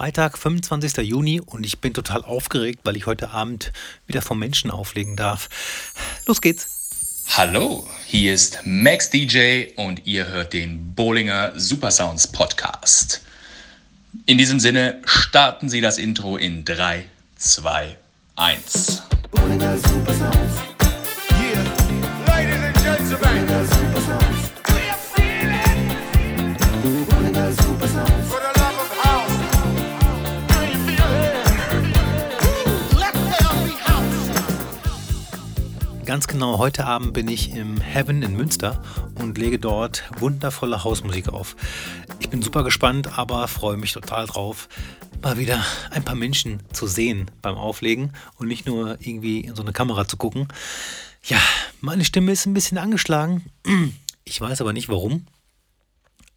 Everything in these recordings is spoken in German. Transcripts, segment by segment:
Freitag, 25. Juni und ich bin total aufgeregt, weil ich heute Abend wieder vom Menschen auflegen darf. Los geht's. Hallo, hier ist Max DJ und ihr hört den Bowlinger Supersounds Podcast. In diesem Sinne starten Sie das Intro in 3, 2, 1. Bowlinger Supersounds. Ganz genau, heute Abend bin ich im Heaven in Münster und lege dort wundervolle Hausmusik auf. Ich bin super gespannt, aber freue mich total drauf, mal wieder ein paar Menschen zu sehen beim Auflegen und nicht nur irgendwie in so eine Kamera zu gucken. Ja, meine Stimme ist ein bisschen angeschlagen. Ich weiß aber nicht warum.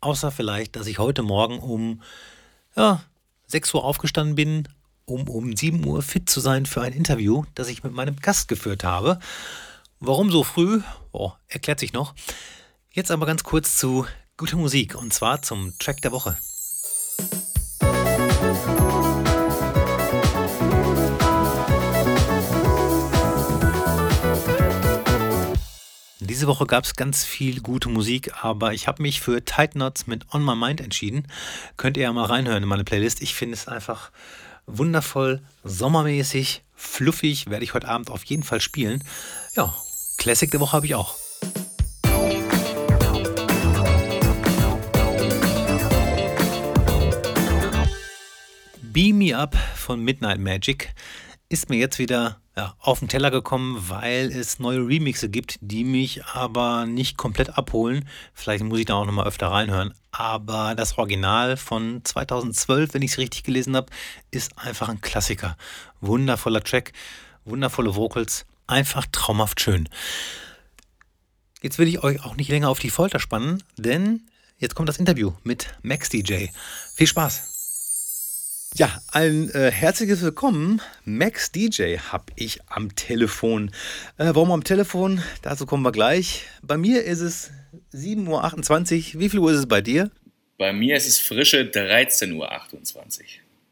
Außer vielleicht, dass ich heute Morgen um ja, 6 Uhr aufgestanden bin, um um 7 Uhr fit zu sein für ein Interview, das ich mit meinem Gast geführt habe. Warum so früh? Oh, erklärt sich noch. Jetzt aber ganz kurz zu guter Musik und zwar zum Track der Woche. Diese Woche gab es ganz viel gute Musik, aber ich habe mich für Tight Knots mit On My Mind entschieden. Könnt ihr ja mal reinhören in meine Playlist. Ich finde es einfach wundervoll, sommermäßig, fluffig, werde ich heute Abend auf jeden Fall spielen. Ja, Classic der Woche habe ich auch. Beam Me Up von Midnight Magic ist mir jetzt wieder ja, auf den Teller gekommen, weil es neue Remixe gibt, die mich aber nicht komplett abholen. Vielleicht muss ich da auch nochmal öfter reinhören. Aber das Original von 2012, wenn ich es richtig gelesen habe, ist einfach ein Klassiker. Wundervoller Track, wundervolle Vocals, einfach traumhaft schön. Jetzt will ich euch auch nicht länger auf die Folter spannen, denn jetzt kommt das Interview mit Max DJ. Viel Spaß! Ja, ein äh, herzliches Willkommen. Max DJ habe ich am Telefon. Äh, warum am Telefon? Dazu kommen wir gleich. Bei mir ist es 7.28 Uhr. Wie viel Uhr ist es bei dir? Bei mir ist es frische 13.28 Uhr.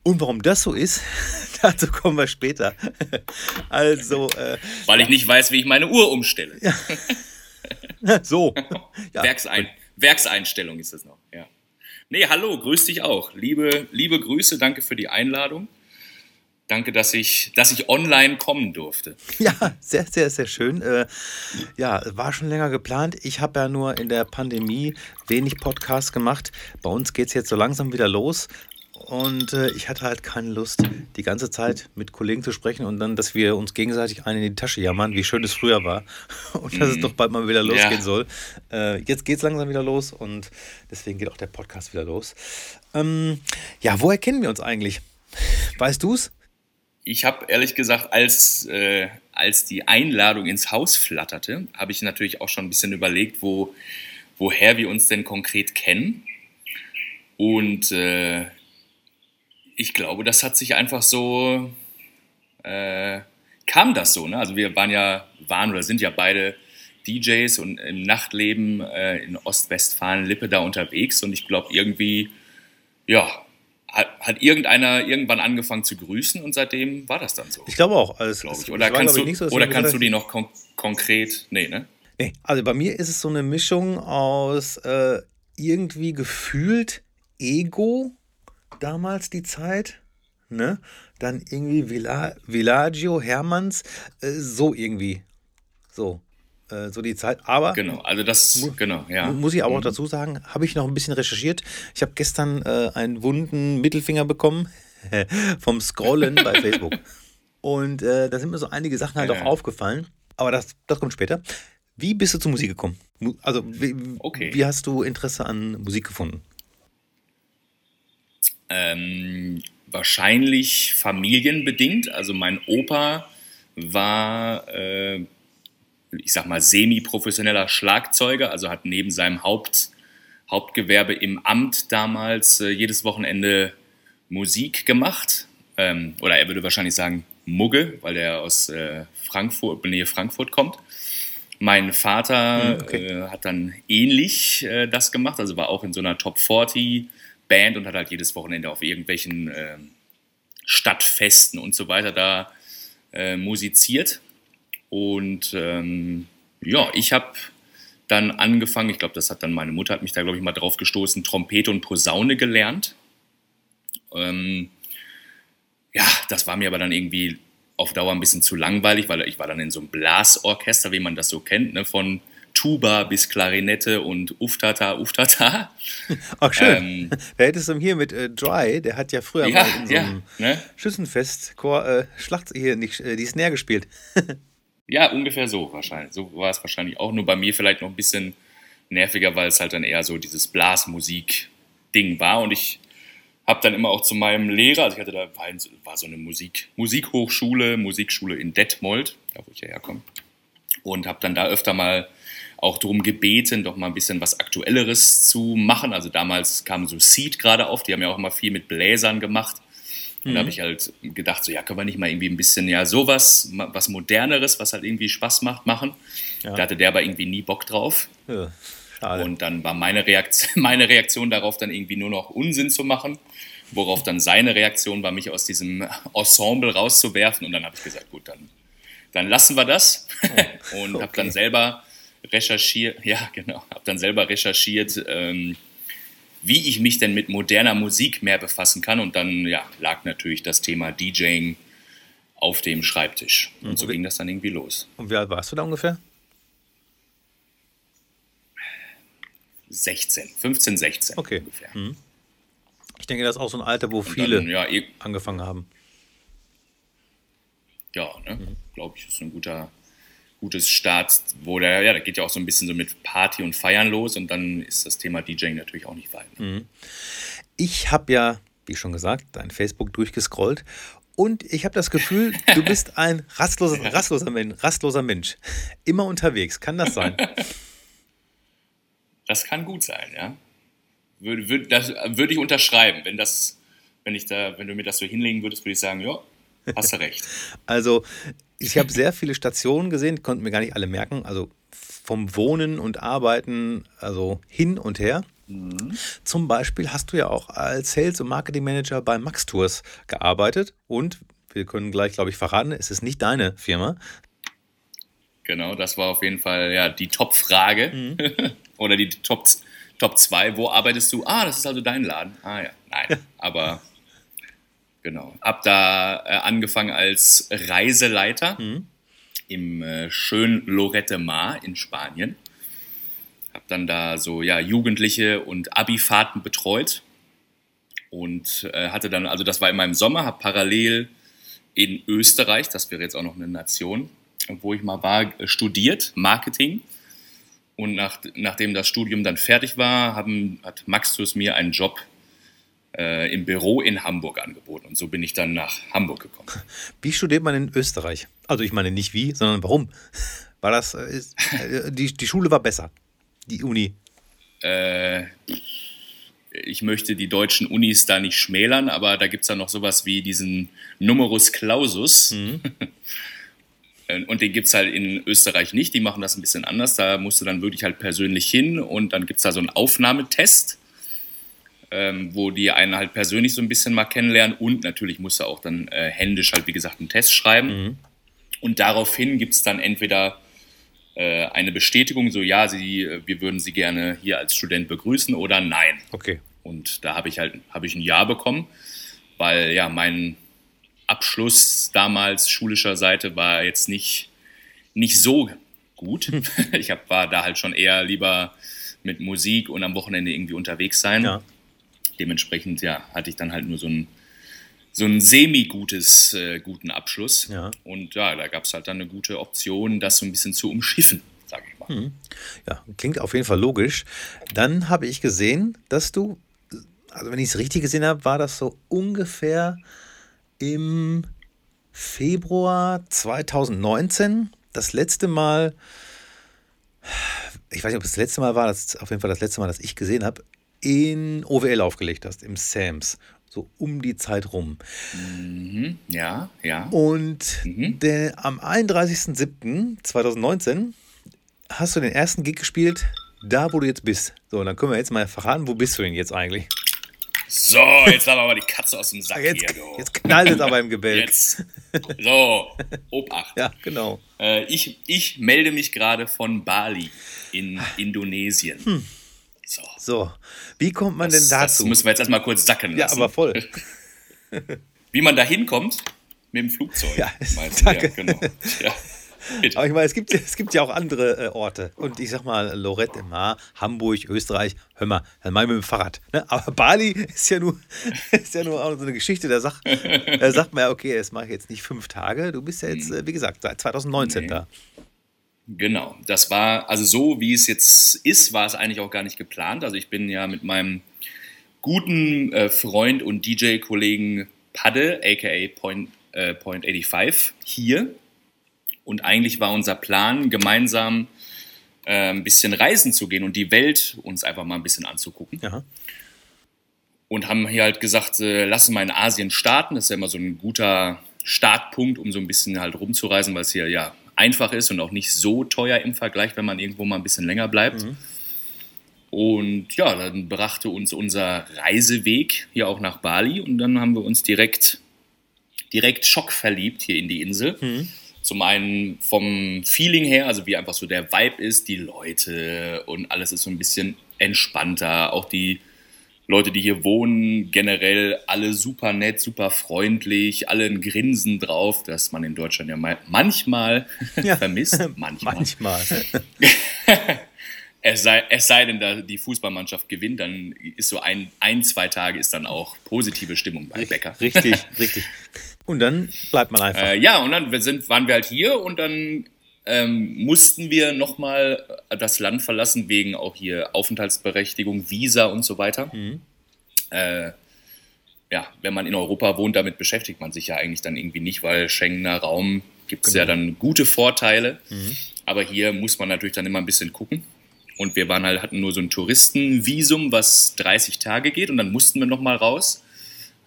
Und warum das so ist, dazu kommen wir später. Also. Äh, Weil ich nicht weiß, wie ich meine Uhr umstelle. Ja. so. Ja. Werksein Werkseinstellung ist das noch. Nee, hallo, grüß dich auch. Liebe, liebe Grüße, danke für die Einladung. Danke, dass ich, dass ich online kommen durfte. Ja, sehr, sehr, sehr schön. Äh, ja, war schon länger geplant. Ich habe ja nur in der Pandemie wenig Podcasts gemacht. Bei uns geht es jetzt so langsam wieder los. Und äh, ich hatte halt keine Lust, die ganze Zeit mit Kollegen zu sprechen und dann, dass wir uns gegenseitig einen in die Tasche jammern, wie schön es früher war und dass mm. es mhm. doch bald mal wieder losgehen ja. soll. Äh, jetzt geht es langsam wieder los und deswegen geht auch der Podcast wieder los. Ähm, ja, woher kennen wir uns eigentlich? Weißt du es? Ich habe ehrlich gesagt, als, äh, als die Einladung ins Haus flatterte, habe ich natürlich auch schon ein bisschen überlegt, wo, woher wir uns denn konkret kennen. Und äh, ich glaube, das hat sich einfach so, äh, kam das so. Ne? Also wir waren ja, waren oder sind ja beide DJs und im Nachtleben äh, in Ostwestfalen-Lippe da unterwegs und ich glaube irgendwie, ja, hat, hat, irgendeiner irgendwann angefangen zu grüßen und seitdem war das dann so. Ich glaube auch. Also glaub ich. Oder war, kannst, du, so, oder kannst du die noch kon konkret, nee, ne? Nee, also bei mir ist es so eine Mischung aus äh, irgendwie gefühlt Ego damals die Zeit. Ne? Dann irgendwie Villa, Villaggio, Hermanns, äh, so irgendwie. So. Äh, so die Zeit. Aber. Genau, also das, genau, ja. Muss ich aber auch mhm. dazu sagen, habe ich noch ein bisschen recherchiert. Ich habe gestern äh, einen wunden Mittelfinger bekommen vom Scrollen bei Facebook. Und äh, da sind mir so einige Sachen halt auch aufgefallen. Aber das, das kommt später. Wie bist du zur Musik gekommen? Also, wie, okay. wie hast du Interesse an Musik gefunden? Ähm, wahrscheinlich familienbedingt. Also mein Opa war, äh, ich sag mal, semi-professioneller Schlagzeuger, also hat neben seinem Haupt, Hauptgewerbe im Amt damals äh, jedes Wochenende Musik gemacht. Ähm, oder er würde wahrscheinlich sagen Mugge, weil er aus äh, Frankfurt, Nähe Frankfurt kommt. Mein Vater hm, okay. äh, hat dann ähnlich äh, das gemacht, also war auch in so einer Top 40 Band und hat halt jedes Wochenende auf irgendwelchen äh, Stadtfesten und so weiter da äh, musiziert. Und ähm, ja, ich habe dann angefangen, ich glaube, das hat dann meine Mutter, hat mich da, glaube ich, mal drauf gestoßen, Trompete und Posaune gelernt. Ähm, ja, das war mir aber dann irgendwie auf Dauer ein bisschen zu langweilig, weil ich war dann in so einem Blasorchester, wie man das so kennt, ne, von Tuba bis Klarinette und Uftata, Uftata. Ach schön. Ähm, Wer hätte es denn hier mit äh, Dry, der hat ja früher ja, mal in so einem ja, ne? Schützenfest Chor, äh, Schlacht hier nicht, äh, die Snare gespielt. ja, ungefähr so wahrscheinlich. So war es wahrscheinlich auch. Nur bei mir vielleicht noch ein bisschen nerviger, weil es halt dann eher so dieses Blasmusik-Ding war. Und ich habe dann immer auch zu meinem Lehrer, also ich hatte da, war, war so eine Musik, Musikhochschule, Musikschule in Detmold, da wo ich ja herkomme. Und habe dann da öfter mal auch darum gebeten, doch mal ein bisschen was Aktuelleres zu machen. Also damals kam so Seed gerade auf, die haben ja auch immer viel mit Bläsern gemacht. Und mhm. da habe ich halt gedacht, so ja, können wir nicht mal irgendwie ein bisschen ja sowas, was Moderneres, was halt irgendwie Spaß macht, machen. Ja. Da hatte der aber irgendwie nie Bock drauf. Ja. Und dann war meine Reaktion, meine Reaktion darauf dann irgendwie nur noch Unsinn zu machen, worauf dann seine Reaktion war, mich aus diesem Ensemble rauszuwerfen. Und dann habe ich gesagt, gut, dann, dann lassen wir das. Oh, und okay. habe dann selber recherchiert, ja genau, habe dann selber recherchiert, ähm, wie ich mich denn mit moderner Musik mehr befassen kann. Und dann ja, lag natürlich das Thema DJing auf dem Schreibtisch. Und so ging das dann irgendwie los. Und wie alt warst du da ungefähr? 16, 15, 16 okay. ungefähr. Mhm. Ich denke, das ist auch so ein Alter, wo viele dann, ja, eh, angefangen haben. Ja, ne? Mhm. glaube ich, ist ein guter, gutes Start, wo der, ja, da geht ja auch so ein bisschen so mit Party und Feiern los und dann ist das Thema DJing natürlich auch nicht weit. Ne? Mhm. Ich habe ja, wie schon gesagt, dein Facebook durchgescrollt und ich habe das Gefühl, du bist ein rastloser, rastloser, Mensch, rastloser Mensch. Immer unterwegs. Kann das sein? Das kann gut sein, ja. Würde, würde, das würde ich unterschreiben. Wenn, das, wenn, ich da, wenn du mir das so hinlegen würdest, würde ich sagen, ja, hast du recht. also ich habe sehr viele Stationen gesehen, konnte mir gar nicht alle merken. Also vom Wohnen und Arbeiten, also hin und her. Mhm. Zum Beispiel hast du ja auch als Sales- und Marketing Manager bei Max Tours gearbeitet und wir können gleich, glaube ich, verraten, es ist nicht deine Firma. Genau, das war auf jeden Fall ja die Top-Frage mhm. oder die Top, Top 2. Wo arbeitest du? Ah, das ist also dein Laden. Ah ja, nein, aber Genau. Hab da äh, angefangen als Reiseleiter mhm. im äh, schönen Lorette Mar in Spanien. Hab dann da so ja Jugendliche und Abifahrten betreut und äh, hatte dann, also das war in meinem Sommer, habe parallel in Österreich, das wäre jetzt auch noch eine Nation, wo ich mal war, studiert, Marketing. Und nach, nachdem das Studium dann fertig war, haben, hat Maxtus mir einen Job äh, im Büro in Hamburg angeboten. Und so bin ich dann nach Hamburg gekommen. Wie studiert man in Österreich? Also ich meine nicht wie, sondern warum? War das, äh, ist, äh, die, die Schule war besser, die Uni? Äh, ich möchte die deutschen Unis da nicht schmälern, aber da gibt es ja noch sowas wie diesen Numerus Clausus. Mhm. Und den gibt es halt in Österreich nicht. Die machen das ein bisschen anders. Da musst du dann wirklich halt persönlich hin und dann gibt es da so einen Aufnahmetest ähm, wo die einen halt persönlich so ein bisschen mal kennenlernen und natürlich muss er auch dann äh, händisch halt, wie gesagt, einen Test schreiben. Mhm. Und daraufhin gibt es dann entweder äh, eine Bestätigung, so ja, sie, äh, wir würden Sie gerne hier als Student begrüßen oder nein. Okay. Und da habe ich halt hab ich ein Ja bekommen, weil ja mein Abschluss damals schulischer Seite war jetzt nicht, nicht so gut. ich hab, war da halt schon eher lieber mit Musik und am Wochenende irgendwie unterwegs sein. Ja dementsprechend ja, hatte ich dann halt nur so ein so ein semi-gutes, äh, guten Abschluss. Ja. Und ja, da gab es halt dann eine gute Option, das so ein bisschen zu umschiffen, sage ich mal. Hm. Ja, klingt auf jeden Fall logisch. Dann habe ich gesehen, dass du, also wenn ich es richtig gesehen habe, war das so ungefähr im Februar 2019 das letzte Mal, ich weiß nicht, ob es das letzte Mal war, das ist auf jeden Fall das letzte Mal, das ich gesehen habe, in OWL aufgelegt hast, im Sams. So um die Zeit rum. Mhm, ja, ja. Und mhm. der, am 31.07.2019 hast du den ersten Gig gespielt, da wo du jetzt bist. So, dann können wir jetzt mal verraten, wo bist du denn jetzt eigentlich? So, jetzt haben wir aber die Katze aus dem Sack jetzt, hier. Du. Jetzt knallt es aber im Gebälk. Jetzt. So, Obacht. Ja, genau. Äh, ich, ich melde mich gerade von Bali in Indonesien. Hm. So. so, wie kommt man das, denn dazu? Das müssen wir jetzt erstmal kurz sacken lassen. Ja, aber voll. wie man da hinkommt? Mit dem Flugzeug. Ja, danke. Ja, genau. Ja. Aber ich meine, es gibt, es gibt ja auch andere äh, Orte. Und ich sag mal, Lorette im Mar, Hamburg, Österreich, hör mal, dann mal mit dem Fahrrad. Ne? Aber Bali ist ja nur, ist ja nur auch so eine Geschichte, da sagt, da sagt man ja, okay, das mache ich jetzt nicht fünf Tage. Du bist ja jetzt, äh, wie gesagt, seit 2019 nee. da. Genau, das war, also so wie es jetzt ist, war es eigentlich auch gar nicht geplant. Also ich bin ja mit meinem guten äh, Freund und DJ-Kollegen Padde, aka Point, äh, Point 85, hier und eigentlich war unser Plan, gemeinsam äh, ein bisschen reisen zu gehen und die Welt uns einfach mal ein bisschen anzugucken. Ja. Und haben hier halt gesagt, äh, lassen wir in Asien starten. Das ist ja immer so ein guter Startpunkt, um so ein bisschen halt rumzureisen, weil es hier ja einfach ist und auch nicht so teuer im Vergleich, wenn man irgendwo mal ein bisschen länger bleibt. Mhm. Und ja, dann brachte uns unser Reiseweg hier auch nach Bali und dann haben wir uns direkt, direkt schockverliebt hier in die Insel. Mhm. Zum einen vom Feeling her, also wie einfach so der Vibe ist, die Leute und alles ist so ein bisschen entspannter. Auch die Leute, die hier wohnen, generell alle super nett, super freundlich, alle ein Grinsen drauf, das man in Deutschland ja manchmal ja. vermisst. Manchmal. manchmal. es, sei, es sei denn, die Fußballmannschaft gewinnt, dann ist so ein, ein, zwei Tage ist dann auch positive Stimmung bei Becker. Richtig, richtig. Und dann bleibt man einfach. Äh, ja, und dann sind, waren wir halt hier und dann ähm, mussten wir nochmal das Land verlassen, wegen auch hier Aufenthaltsberechtigung, Visa und so weiter. Mhm. Äh, ja, wenn man in Europa wohnt, damit beschäftigt man sich ja eigentlich dann irgendwie nicht, weil Schengener Raum gibt es genau. ja dann gute Vorteile. Mhm. Aber hier muss man natürlich dann immer ein bisschen gucken. Und wir waren halt, hatten nur so ein Touristenvisum, was 30 Tage geht und dann mussten wir nochmal raus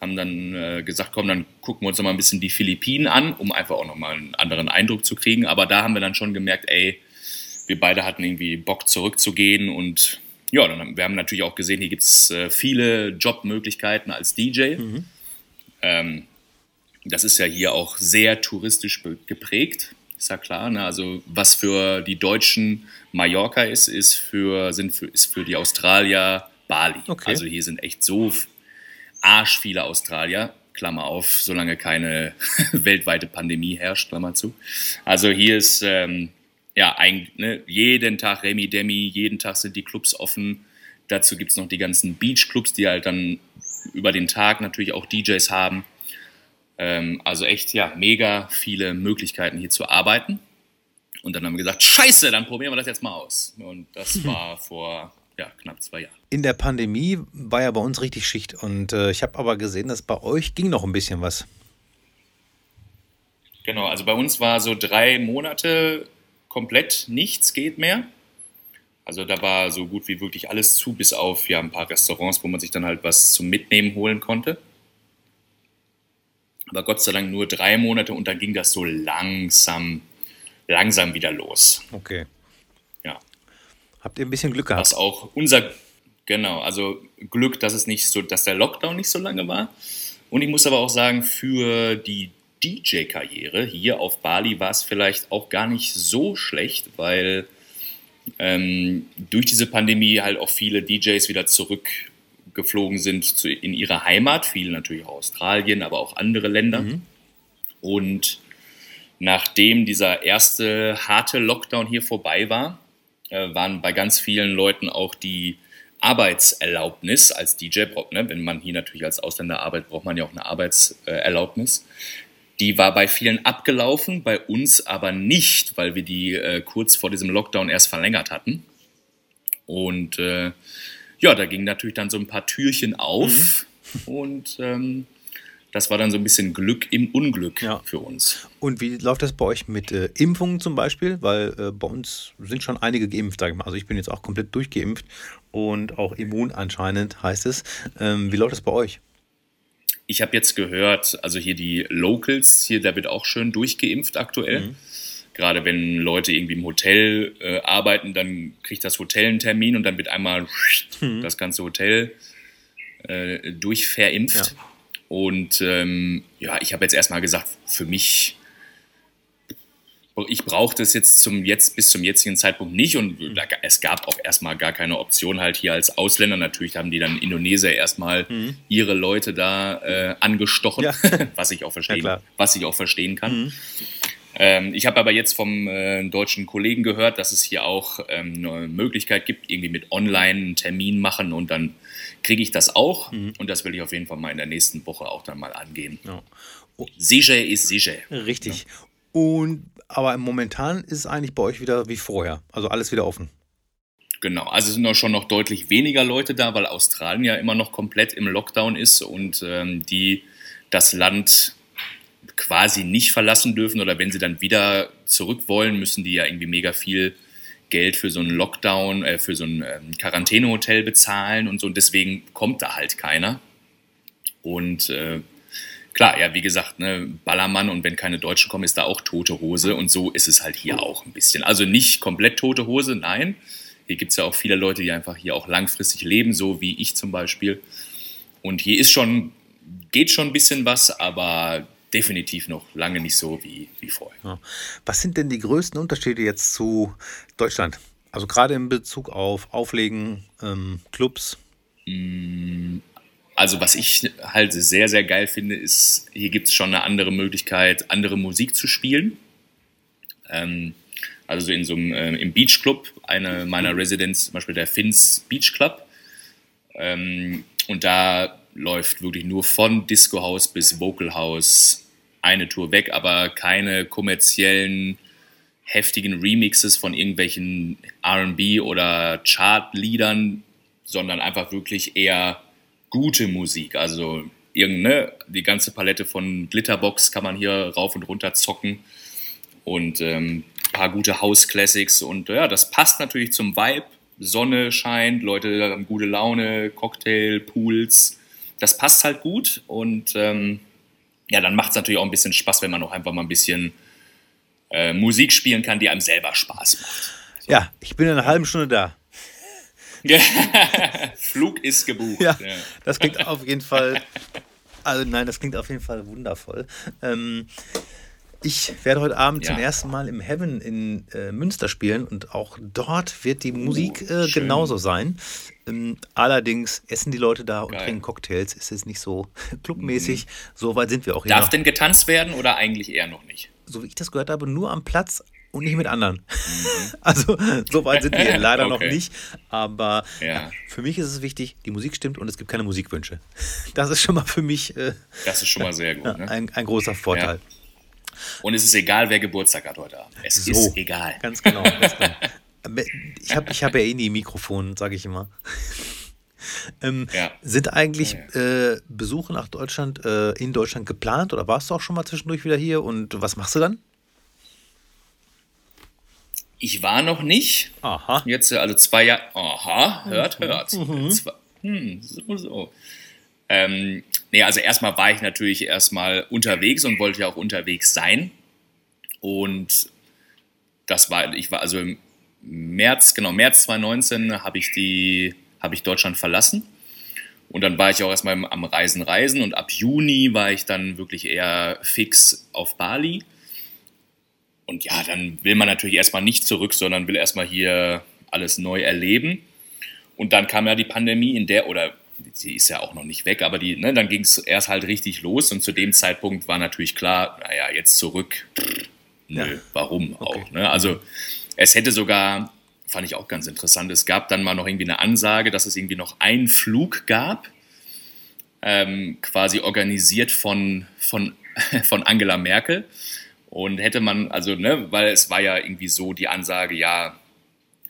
haben dann äh, gesagt, komm, dann gucken wir uns noch mal ein bisschen die Philippinen an, um einfach auch noch mal einen anderen Eindruck zu kriegen. Aber da haben wir dann schon gemerkt, ey, wir beide hatten irgendwie Bock zurückzugehen und ja, dann haben, wir haben natürlich auch gesehen, hier gibt es äh, viele Jobmöglichkeiten als DJ. Mhm. Ähm, das ist ja hier auch sehr touristisch geprägt, ist ja klar. Ne? Also was für die Deutschen Mallorca ist, ist für, sind für, ist für die Australier Bali. Okay. Also hier sind echt so arsch viele Australier, Klammer auf, solange keine weltweite Pandemie herrscht, Klammer zu. Also hier ist ähm, ja eigentlich ne, jeden Tag Remi Demi, jeden Tag sind die Clubs offen. Dazu gibt es noch die ganzen Beach-Clubs, die halt dann über den Tag natürlich auch DJs haben. Ähm, also echt, ja, mega viele Möglichkeiten hier zu arbeiten. Und dann haben wir gesagt, scheiße, dann probieren wir das jetzt mal aus. Und das war vor ja, knapp zwei Jahren. In der Pandemie war ja bei uns richtig Schicht und äh, ich habe aber gesehen, dass bei euch ging noch ein bisschen was. Genau, also bei uns war so drei Monate komplett nichts geht mehr. Also da war so gut wie wirklich alles zu, bis auf ja ein paar Restaurants, wo man sich dann halt was zum Mitnehmen holen konnte. Aber Gott sei Dank nur drei Monate und dann ging das so langsam, langsam wieder los. Okay. Habt ihr ein bisschen Glück gehabt? Was auch unser, genau, also Glück, dass es nicht so, dass der Lockdown nicht so lange war. Und ich muss aber auch sagen, für die DJ-Karriere hier auf Bali war es vielleicht auch gar nicht so schlecht, weil ähm, durch diese Pandemie halt auch viele DJs wieder zurückgeflogen sind zu, in ihre Heimat, viele natürlich auch Australien, aber auch andere Länder. Mhm. Und nachdem dieser erste harte Lockdown hier vorbei war, äh, waren bei ganz vielen Leuten auch die Arbeitserlaubnis als DJ, ne? wenn man hier natürlich als Ausländer arbeitet, braucht man ja auch eine Arbeitserlaubnis. Die war bei vielen abgelaufen, bei uns aber nicht, weil wir die äh, kurz vor diesem Lockdown erst verlängert hatten. Und äh, ja, da gingen natürlich dann so ein paar Türchen auf mhm. und ähm, das war dann so ein bisschen Glück im Unglück ja. für uns. Und wie läuft das bei euch mit äh, Impfungen zum Beispiel? Weil äh, bei uns sind schon einige geimpft, sage ich mal. Also ich bin jetzt auch komplett durchgeimpft und auch immun anscheinend heißt es. Ähm, wie läuft das bei euch? Ich habe jetzt gehört, also hier die Locals, hier, da wird auch schön durchgeimpft aktuell. Mhm. Gerade wenn Leute irgendwie im Hotel äh, arbeiten, dann kriegt das Hotel einen Termin und dann wird einmal mhm. das ganze Hotel äh, durchverimpft. Ja. Und ähm, ja, ich habe jetzt erstmal gesagt, für mich ich brauche das jetzt zum jetzt bis zum jetzigen Zeitpunkt nicht und da, es gab auch erstmal gar keine Option halt hier als Ausländer. Natürlich haben die dann Indonesier erstmal mhm. ihre Leute da äh, angestochen, ja. was ich auch verstehen, ja, was ich auch verstehen kann. Mhm. Ähm, ich habe aber jetzt vom äh, deutschen Kollegen gehört, dass es hier auch ähm, eine Möglichkeit gibt, irgendwie mit Online einen Termin machen und dann kriege ich das auch mhm. und das will ich auf jeden Fall mal in der nächsten Woche auch dann mal angehen. Ja. Oh. Sicher ist sicher. Richtig. Und aber momentan ist es eigentlich bei euch wieder wie vorher. Also alles wieder offen. Genau, also sind auch schon noch deutlich weniger Leute da, weil Australien ja immer noch komplett im Lockdown ist und ähm, die das Land quasi nicht verlassen dürfen oder wenn sie dann wieder zurück wollen, müssen die ja irgendwie mega viel Geld für so einen Lockdown, äh, für so ein ähm, Quarantänehotel bezahlen und so und deswegen kommt da halt keiner. Und äh, klar, ja, wie gesagt, ne, Ballermann und wenn keine Deutschen kommen, ist da auch tote Hose und so ist es halt hier auch ein bisschen. Also nicht komplett tote Hose, nein. Hier gibt es ja auch viele Leute, die einfach hier auch langfristig leben, so wie ich zum Beispiel. Und hier ist schon, geht schon ein bisschen was, aber definitiv noch lange nicht so wie, wie vorher. Was sind denn die größten Unterschiede jetzt zu Deutschland? Also gerade in Bezug auf Auflegen, ähm, Clubs? Mm, also was ich halt sehr, sehr geil finde, ist, hier gibt es schon eine andere Möglichkeit, andere Musik zu spielen. Ähm, also in so einem, äh, im Beach Club, eine meiner Residents, zum Beispiel der Finns Beach Club. Ähm, und da läuft wirklich nur von Disco House bis Vocal House eine Tour weg, aber keine kommerziellen, heftigen Remixes von irgendwelchen RB oder Chart-Liedern, sondern einfach wirklich eher gute Musik. Also irgendeine, die ganze Palette von Glitterbox kann man hier rauf und runter zocken und ähm, paar gute House Classics und ja, das passt natürlich zum Vibe. Sonne scheint, Leute haben gute Laune, Cocktail, Pools. Das passt halt gut und ähm, ja, dann macht es natürlich auch ein bisschen Spaß, wenn man auch einfach mal ein bisschen äh, Musik spielen kann, die einem selber Spaß macht. So. Ja, ich bin in einer halben Stunde da. Flug ist gebucht. Ja, ja, das klingt auf jeden Fall. Also nein, das klingt auf jeden Fall wundervoll. Ähm, ich werde heute Abend ja. zum ersten Mal im Heaven in äh, Münster spielen und auch dort wird die Musik uh, äh, genauso sein. Ähm, allerdings essen die Leute da und Geil. trinken Cocktails. Ist es nicht so clubmäßig. Mhm. So weit sind wir auch hier. Darf noch. denn getanzt werden oder eigentlich eher noch nicht? So wie ich das gehört habe, nur am Platz und nicht mit anderen. Mhm. Also so weit sind wir leider okay. noch nicht. Aber ja. für mich ist es wichtig, die Musik stimmt und es gibt keine Musikwünsche. Das ist schon mal für mich äh, das ist schon mal sehr gut, ne? ein, ein, großer Vorteil. Ja. Und es ist egal, wer Geburtstag hat heute Abend. Es so, ist egal. Ganz genau. Ganz genau. Ich habe ich hab ja eh nie Mikrofon, sage ich immer. Ähm, ja. Sind eigentlich ja. äh, Besuche nach Deutschland, äh, in Deutschland geplant oder warst du auch schon mal zwischendurch wieder hier und was machst du dann? Ich war noch nicht. Aha. Jetzt, also zwei Jahre. Aha, hört, mhm. hört. Mhm. Zwei, hm, so, so. Ähm, nee, also erstmal war ich natürlich erstmal unterwegs und wollte ja auch unterwegs sein. Und das war, ich war also im März, genau, März 2019 habe ich die, habe ich Deutschland verlassen. Und dann war ich auch erstmal am Reisen, Reisen. Und ab Juni war ich dann wirklich eher fix auf Bali. Und ja, dann will man natürlich erstmal nicht zurück, sondern will erstmal hier alles neu erleben. Und dann kam ja die Pandemie, in der, oder sie ist ja auch noch nicht weg, aber die, ne, dann ging es erst halt richtig los und zu dem Zeitpunkt war natürlich klar, naja, jetzt zurück, pff, nö, ja. warum okay. auch. Ne? Also es hätte sogar, fand ich auch ganz interessant, es gab dann mal noch irgendwie eine Ansage, dass es irgendwie noch einen Flug gab, ähm, quasi organisiert von, von, von Angela Merkel. Und hätte man, also, ne, weil es war ja irgendwie so die Ansage, ja,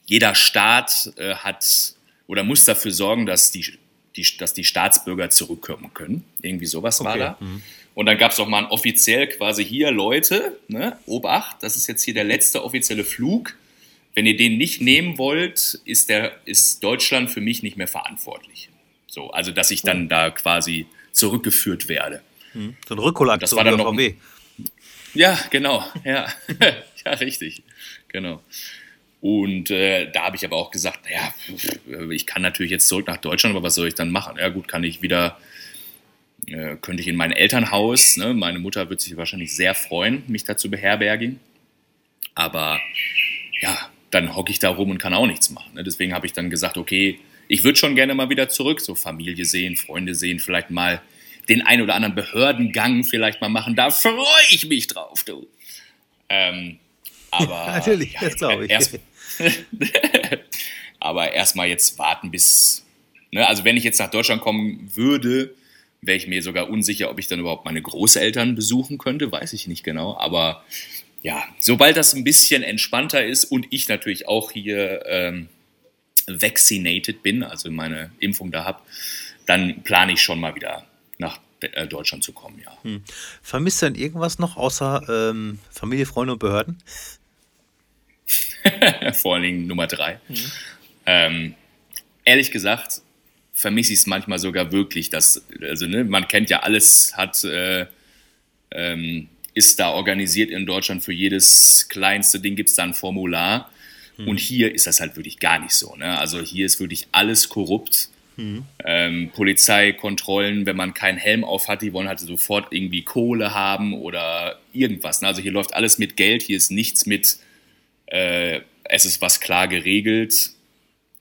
jeder Staat äh, hat oder muss dafür sorgen, dass die, die, dass die Staatsbürger zurückkommen können. Irgendwie sowas okay. war da. Mhm. Und dann gab es auch mal ein offiziell quasi hier, Leute, ne, Obacht, das ist jetzt hier der letzte offizielle Flug. Wenn ihr den nicht nehmen wollt, ist, der, ist Deutschland für mich nicht mehr verantwortlich. So, also dass ich dann da quasi zurückgeführt werde. Mhm. So ein Rückholaktion das war dann noch, VW. Ja, genau. Ja, ja richtig. Genau. Und äh, da habe ich aber auch gesagt, naja, ich kann natürlich jetzt zurück nach Deutschland, aber was soll ich dann machen? Ja gut, kann ich wieder, äh, könnte ich in mein Elternhaus, ne? meine Mutter wird sich wahrscheinlich sehr freuen, mich da zu beherbergen. Aber ja, dann hocke ich da rum und kann auch nichts machen. Ne? Deswegen habe ich dann gesagt, okay, ich würde schon gerne mal wieder zurück, so Familie sehen, Freunde sehen, vielleicht mal den ein oder anderen Behördengang vielleicht mal machen. Da freue ich mich drauf, du. Ähm, aber natürlich, ja, das glaube ich. Erst, aber erstmal jetzt warten bis, ne, also wenn ich jetzt nach Deutschland kommen würde, wäre ich mir sogar unsicher, ob ich dann überhaupt meine Großeltern besuchen könnte, weiß ich nicht genau. Aber ja, sobald das ein bisschen entspannter ist und ich natürlich auch hier ähm, vaccinated bin, also meine Impfung da habe, dann plane ich schon mal wieder nach äh, Deutschland zu kommen, ja. Hm. Vermisst du denn irgendwas noch außer ähm, Familie, Freunde und Behörden? Vor allen Dingen Nummer drei. Mhm. Ähm, ehrlich gesagt, vermisse ich es manchmal sogar wirklich, dass, also ne, man kennt ja alles, hat, äh, ähm, ist da organisiert in Deutschland für jedes kleinste Ding gibt es da ein Formular. Mhm. Und hier ist das halt wirklich gar nicht so. Ne? Also hier ist wirklich alles korrupt. Mhm. Ähm, Polizeikontrollen, wenn man keinen Helm auf hat, die wollen halt sofort irgendwie Kohle haben oder irgendwas. Ne? Also hier läuft alles mit Geld, hier ist nichts mit äh, es ist was klar geregelt.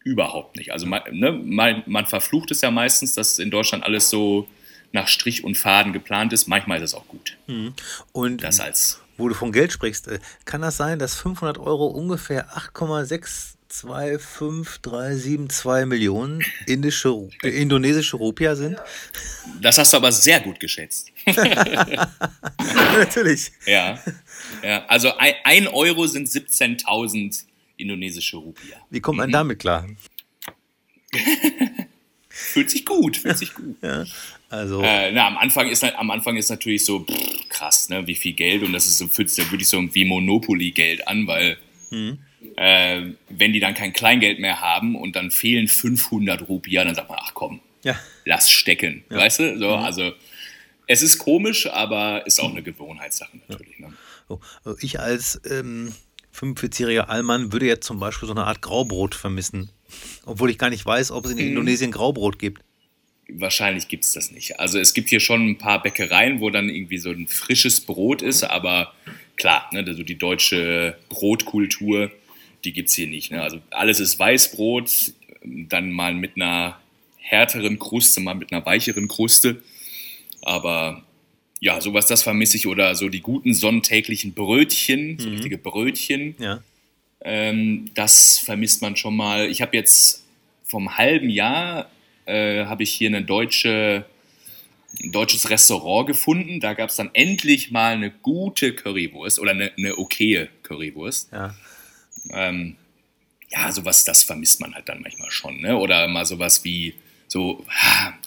Überhaupt nicht. Also man, ne, man, man verflucht es ja meistens, dass in Deutschland alles so nach Strich und Faden geplant ist. Manchmal ist es auch gut. Mhm. Und das als wo du von Geld sprichst, äh, kann das sein, dass 500 Euro ungefähr 8,625372 Millionen indische, äh, indonesische Rupia sind? Das hast du aber sehr gut geschätzt. Natürlich. Ja. Ja, also ein, ein Euro sind 17.000 indonesische Rupia. Wie kommt man mhm. damit klar? fühlt sich gut, fühlt sich gut. Ja, also. Äh, na, am Anfang ist am Anfang ist natürlich so pff, krass, ne, wie viel Geld und das ist so fühlt sich wirklich so wie Monopoly Geld an, weil mhm. Äh, wenn die dann kein Kleingeld mehr haben und dann fehlen 500 Rupia, dann sagt man, ach komm, ja. lass stecken, ja. weißt du? So, mhm. also es ist komisch, aber ist auch eine Gewohnheitssache natürlich. Ne? So, also ich als ähm, 45-jähriger Allmann würde jetzt zum Beispiel so eine Art Graubrot vermissen. Obwohl ich gar nicht weiß, ob es in hm. Indonesien Graubrot gibt. Wahrscheinlich gibt es das nicht. Also es gibt hier schon ein paar Bäckereien, wo dann irgendwie so ein frisches Brot ist, aber klar, ne, also die deutsche Brotkultur, die gibt es hier nicht. Ne? Also alles ist Weißbrot, dann mal mit einer härteren Kruste, mal mit einer weicheren Kruste. Aber ja, sowas, das vermisse ich. Oder so die guten sonntäglichen Brötchen, so mhm. richtige Brötchen. Ja. Ähm, das vermisst man schon mal. Ich habe jetzt vom halben Jahr äh, habe ich hier eine deutsche, ein deutsches Restaurant gefunden. Da gab es dann endlich mal eine gute Currywurst oder eine, eine okaye Currywurst. Ja. Ähm, ja, sowas, das vermisst man halt dann manchmal schon. Ne? Oder mal sowas wie so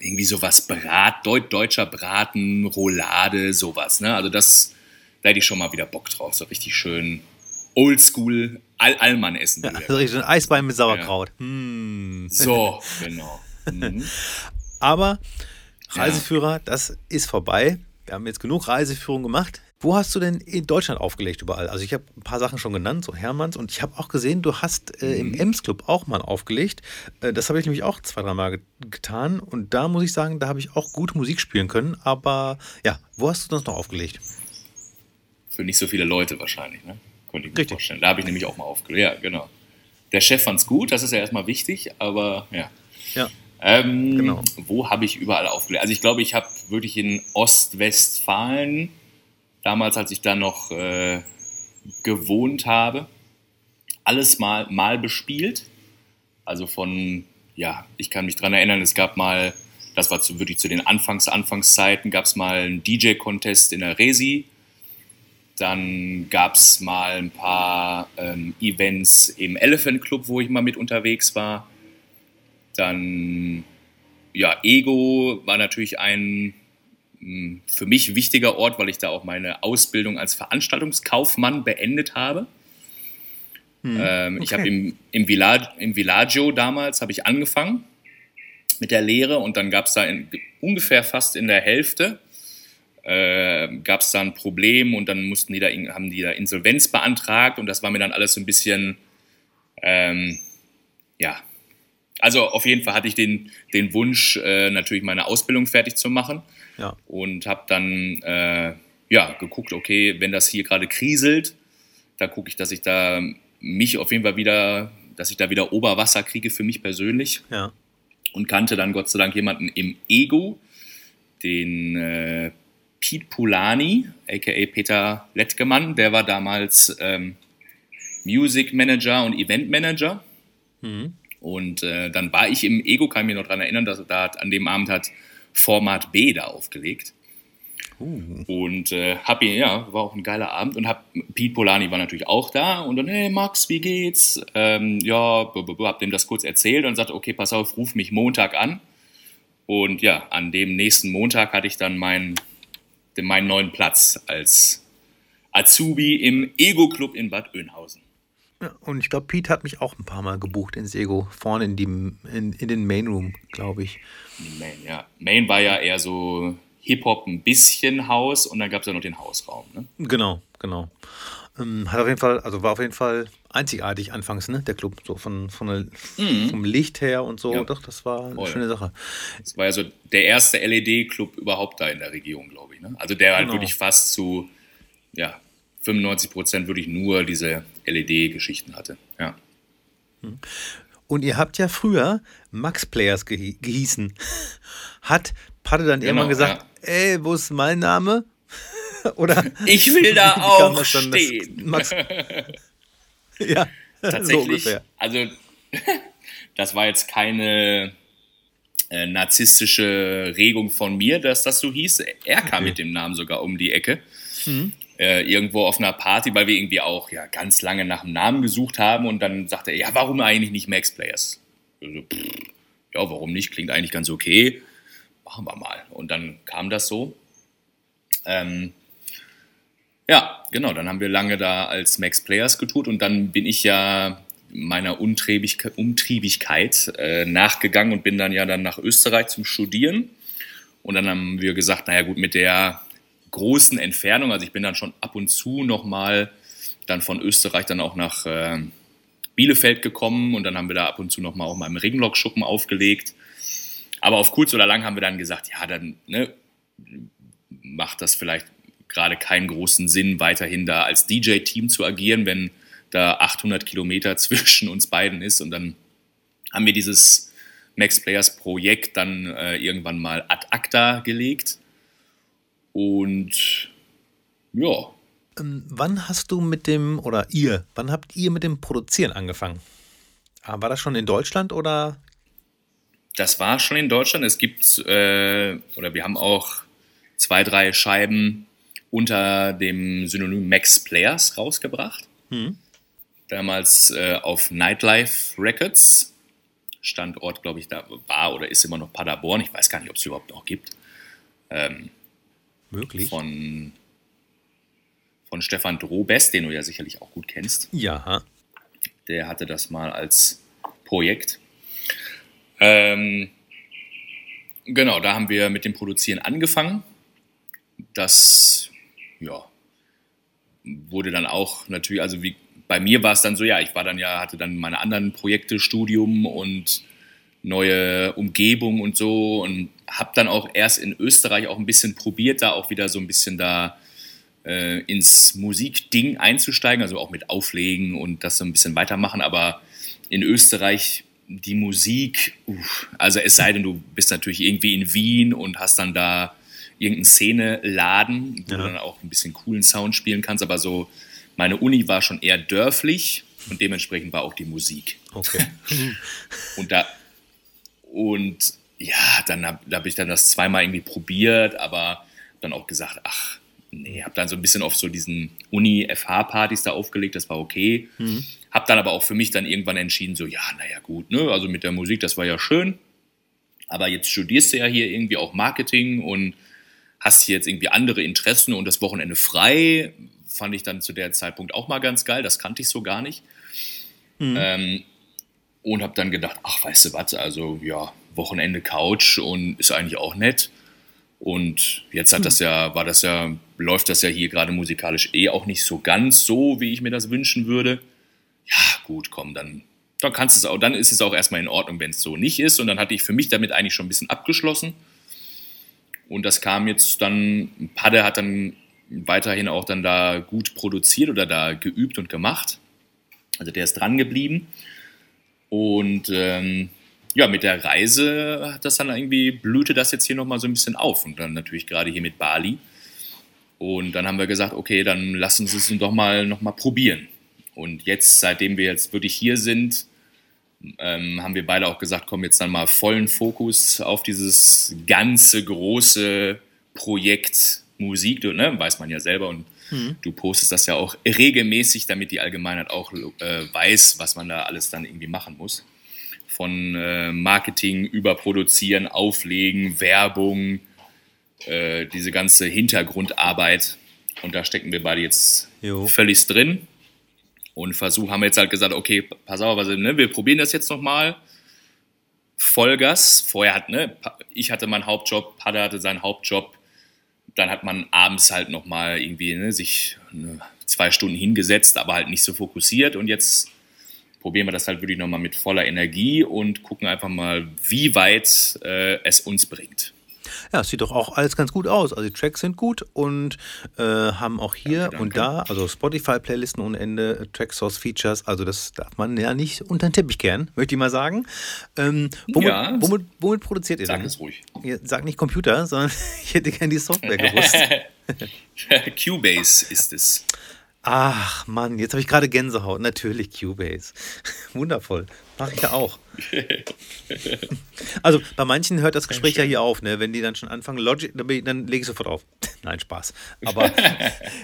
irgendwie sowas Brat, Deut, deutscher Braten, Roulade, sowas. Ne? Also das, da hätte ich schon mal wieder Bock drauf. So richtig schön oldschool All Allmann essen. Ja, so richtig ein Eisbein mit Sauerkraut. Ja. Hm. So, genau. Mhm. Aber Reiseführer, das ist vorbei. Wir haben jetzt genug Reiseführung gemacht. Wo hast du denn in Deutschland aufgelegt überall? Also ich habe ein paar Sachen schon genannt, so Hermanns, und ich habe auch gesehen, du hast äh, im mhm. Ems Club auch mal aufgelegt. Äh, das habe ich nämlich auch zwei, dreimal get getan und da muss ich sagen, da habe ich auch gute Musik spielen können. Aber ja, wo hast du das noch aufgelegt? Für nicht so viele Leute wahrscheinlich, ne? Könnte ich mir Richtig. vorstellen. Da habe ich nämlich auch mal aufgelegt. Ja, genau. Der Chef fand es gut, das ist ja erstmal wichtig, aber ja. Ja. Ähm, genau. Wo habe ich überall aufgelegt? Also ich glaube, ich habe wirklich in Ostwestfalen damals, als ich da noch äh, gewohnt habe, alles mal, mal bespielt. Also von, ja, ich kann mich daran erinnern, es gab mal, das war zu, wirklich zu den Anfangs, Anfangszeiten, gab es mal einen DJ-Contest in der Resi. Dann gab es mal ein paar ähm, Events im Elephant Club, wo ich mal mit unterwegs war. Dann, ja, Ego war natürlich ein für mich wichtiger Ort, weil ich da auch meine Ausbildung als Veranstaltungskaufmann beendet habe. Hm, ähm, okay. Ich habe im, im, Village, im Villaggio damals ich angefangen mit der Lehre und dann gab es da in, ungefähr fast in der Hälfte äh, gab es da ein Problem und dann mussten die da, haben die da Insolvenz beantragt und das war mir dann alles so ein bisschen Ähm, ja, also auf jeden Fall hatte ich den, den Wunsch, äh, natürlich meine Ausbildung fertig zu machen. Ja. Und habe dann äh, ja, geguckt, okay, wenn das hier gerade kriselt, da gucke ich, dass ich da mich auf jeden Fall wieder, dass ich da wieder Oberwasser kriege für mich persönlich. Ja. Und kannte dann Gott sei Dank jemanden im Ego, den äh, Pete Pulani, aka Peter Lettgemann, der war damals ähm, Music Manager und Event Manager. Mhm. Und äh, dann war ich im Ego, kann ich mich noch daran erinnern, dass er da an dem Abend hat Format B da aufgelegt. Uh. Und äh, hab ihn, ja, war auch ein geiler Abend und hab, Pete Polani war natürlich auch da und dann, hey Max, wie geht's? Ähm, ja, hab dem das kurz erzählt und sagte, okay, pass auf, ruf mich Montag an. Und ja, an dem nächsten Montag hatte ich dann meinen, meinen neuen Platz als Azubi im Ego-Club in Bad Oeynhausen. Und ich glaube, Pete hat mich auch ein paar Mal gebucht ins Ego, vorne in, die, in, in den Main Room, glaube ich. Main, ja. Main war ja eher so Hip-Hop ein bisschen Haus und dann gab es ja noch den Hausraum. Ne? Genau, genau. Ähm, hat auf jeden Fall, also war auf jeden Fall einzigartig anfangs, ne, der Club, so von, von der, mhm. vom Licht her und so. Ja. Doch, das war eine Voll. schöne Sache. Das war ja so der erste LED-Club überhaupt da in der Region, glaube ich. Ne? Also der halt genau. wirklich fast zu, ja, 95 Prozent wirklich nur diese LED-Geschichten hatte. Ja. Und ihr habt ja früher Max Players gehießen. Hat Patte dann genau, irgendwann gesagt, ja. ey, wo ist mein Name? Oder ich will da auch stehen. Max ja, tatsächlich. So also das war jetzt keine äh, narzisstische Regung von mir, dass das so hieß. Er kam okay. mit dem Namen sogar um die Ecke. Mhm. Äh, irgendwo auf einer Party, weil wir irgendwie auch ja ganz lange nach dem Namen gesucht haben und dann sagte er, ja, warum eigentlich nicht Max Players? Also, pff, ja, warum nicht? Klingt eigentlich ganz okay machen wir mal. Und dann kam das so. Ähm, ja, genau, dann haben wir lange da als Max Players getut und dann bin ich ja meiner Umtriebigkeit, Umtriebigkeit äh, nachgegangen und bin dann ja dann nach Österreich zum Studieren. Und dann haben wir gesagt, naja gut, mit der großen Entfernung, also ich bin dann schon ab und zu nochmal dann von Österreich dann auch nach äh, Bielefeld gekommen und dann haben wir da ab und zu nochmal auch mal im Ringlockschuppen aufgelegt. Aber auf kurz oder lang haben wir dann gesagt, ja, dann ne, macht das vielleicht gerade keinen großen Sinn, weiterhin da als DJ-Team zu agieren, wenn da 800 Kilometer zwischen uns beiden ist. Und dann haben wir dieses Max Players Projekt dann äh, irgendwann mal ad acta gelegt. Und ja. Ähm, wann hast du mit dem, oder ihr, wann habt ihr mit dem Produzieren angefangen? Ah, war das schon in Deutschland oder das war schon in Deutschland. Es gibt, äh, oder wir haben auch zwei, drei Scheiben unter dem Synonym Max Players rausgebracht. Mhm. Damals äh, auf Nightlife Records. Standort, glaube ich, da war oder ist immer noch Paderborn. Ich weiß gar nicht, ob es überhaupt noch gibt. Ähm, Möglich. Von, von Stefan Drobest, den du ja sicherlich auch gut kennst. Ja. Der hatte das mal als Projekt. Ähm, genau, da haben wir mit dem Produzieren angefangen. Das, ja, wurde dann auch natürlich, also wie bei mir war es dann so, ja, ich war dann ja, hatte dann meine anderen Projekte, Studium und neue Umgebung und so und habe dann auch erst in Österreich auch ein bisschen probiert, da auch wieder so ein bisschen da äh, ins Musikding einzusteigen, also auch mit Auflegen und das so ein bisschen weitermachen, aber in Österreich die Musik, uff, also es sei denn, du bist natürlich irgendwie in Wien und hast dann da irgendeinen Szene-Laden, wo ja. du dann auch ein bisschen coolen Sound spielen kannst, aber so, meine Uni war schon eher dörflich und dementsprechend war auch die Musik. Okay. und da, und ja, dann habe hab ich dann das zweimal irgendwie probiert, aber dann auch gesagt, ach, nee, habe dann so ein bisschen auf so diesen Uni-FH-Partys da aufgelegt, das war okay. Mhm. Habe dann aber auch für mich dann irgendwann entschieden, so, ja, naja, gut, ne, also mit der Musik, das war ja schön, aber jetzt studierst du ja hier irgendwie auch Marketing und hast hier jetzt irgendwie andere Interessen und das Wochenende frei, fand ich dann zu der Zeitpunkt auch mal ganz geil, das kannte ich so gar nicht. Mhm. Ähm, und habe dann gedacht, ach, weißt du was, also ja, Wochenende Couch und ist eigentlich auch nett. Und jetzt hat hm. das ja, war das ja, läuft das ja hier gerade musikalisch eh auch nicht so ganz so, wie ich mir das wünschen würde. ja, gut, komm, dann, dann kannst es auch, dann ist es auch erstmal in Ordnung, wenn es so nicht ist. Und dann hatte ich für mich damit eigentlich schon ein bisschen abgeschlossen. Und das kam jetzt dann, Padde hat dann weiterhin auch dann da gut produziert oder da geübt und gemacht. Also der ist dran geblieben. Und ähm, ja, mit der Reise hat das dann irgendwie, blühte das jetzt hier nochmal so ein bisschen auf. Und dann natürlich gerade hier mit Bali. Und dann haben wir gesagt, okay, dann lass uns es doch mal nochmal probieren. Und jetzt, seitdem wir jetzt wirklich hier sind, ähm, haben wir beide auch gesagt, komm jetzt dann mal vollen Fokus auf dieses ganze große Projekt Musik, du, ne, weiß man ja selber und mhm. du postest das ja auch regelmäßig, damit die Allgemeinheit auch äh, weiß, was man da alles dann irgendwie machen muss. Von äh, Marketing über Produzieren, Auflegen, Werbung, äh, diese ganze Hintergrundarbeit. Und da stecken wir beide jetzt jo. völlig drin. Und Versuch haben wir jetzt halt gesagt, okay, pass auf, also, ne, wir probieren das jetzt nochmal. Vollgas. Vorher hat, ne, ich hatte meinen Hauptjob, Pada hatte seinen Hauptjob. Dann hat man abends halt nochmal irgendwie ne, sich ne, zwei Stunden hingesetzt, aber halt nicht so fokussiert. Und jetzt probieren wir das halt wirklich nochmal mit voller Energie und gucken einfach mal, wie weit äh, es uns bringt. Ja, es sieht doch auch alles ganz gut aus. Also die Tracks sind gut und äh, haben auch hier danke, danke. und da, also Spotify-Playlisten ohne Ende, Tracksource Features, also das darf man ja nicht unter den Teppich kehren, möchte ich mal sagen. Ähm, womit, ja, womit, womit, produziert ihr sag denn? Sag es ruhig. Ihr sagt nicht Computer, sondern ich hätte gerne die Software gewusst. Cubase ist es. Ach Mann, jetzt habe ich gerade Gänsehaut. Natürlich Cubase. Wundervoll. Mache ich ja auch. also bei manchen hört das Gespräch ja hier auf, ne? Wenn die dann schon anfangen, Logic, dann, dann lege ich sofort auf. Nein, Spaß. Aber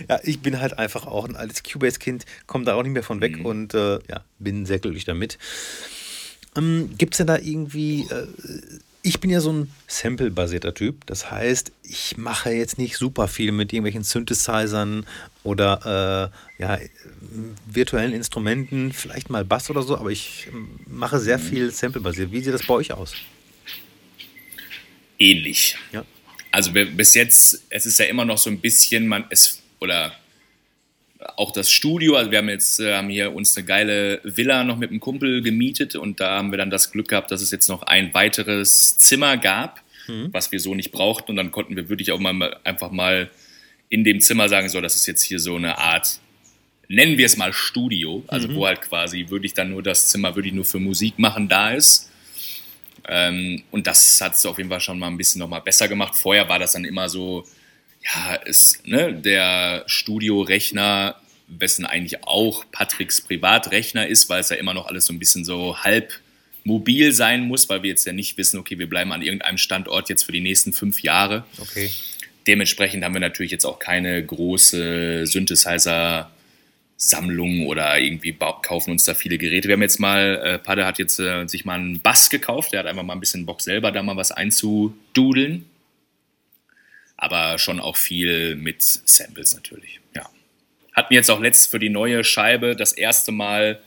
ja, ich bin halt einfach auch ein altes Cubase-Kind, komme da auch nicht mehr von weg mhm. und äh, ja, bin sehr glücklich damit. Ähm, Gibt es denn da irgendwie äh, ich bin ja so ein Sample-basierter Typ. Das heißt, ich mache jetzt nicht super viel mit irgendwelchen Synthesizern oder äh, ja, virtuellen Instrumenten, vielleicht mal Bass oder so, aber ich mache sehr mhm. viel Sample-basiert. Wie sieht das bei euch aus? Ähnlich. Ja. Also bis jetzt, es ist ja immer noch so ein bisschen, man es oder auch das Studio, also wir haben jetzt äh, haben hier uns eine geile Villa noch mit einem Kumpel gemietet und da haben wir dann das Glück gehabt, dass es jetzt noch ein weiteres Zimmer gab, mhm. was wir so nicht brauchten und dann konnten wir wirklich auch mal einfach mal in dem Zimmer sagen, so, das ist jetzt hier so eine Art, nennen wir es mal Studio, also mhm. wo halt quasi wirklich dann nur das Zimmer wirklich nur für Musik machen da ist. Ähm, und das hat es auf jeden Fall schon mal ein bisschen noch mal besser gemacht. Vorher war das dann immer so, ja, ist ne, der Studiorechner, wessen eigentlich auch Patricks Privatrechner ist, weil es ja immer noch alles so ein bisschen so halb mobil sein muss, weil wir jetzt ja nicht wissen, okay, wir bleiben an irgendeinem Standort jetzt für die nächsten fünf Jahre. Okay. Dementsprechend haben wir natürlich jetzt auch keine große Synthesizer- Sammlung oder irgendwie kaufen uns da viele Geräte. Wir haben jetzt mal, äh, Padde hat jetzt äh, sich mal einen Bass gekauft, der hat einfach mal ein bisschen Bock selber da mal was einzududeln aber schon auch viel mit Samples natürlich. Ja. Hatten jetzt auch letzt für die neue Scheibe das erste Mal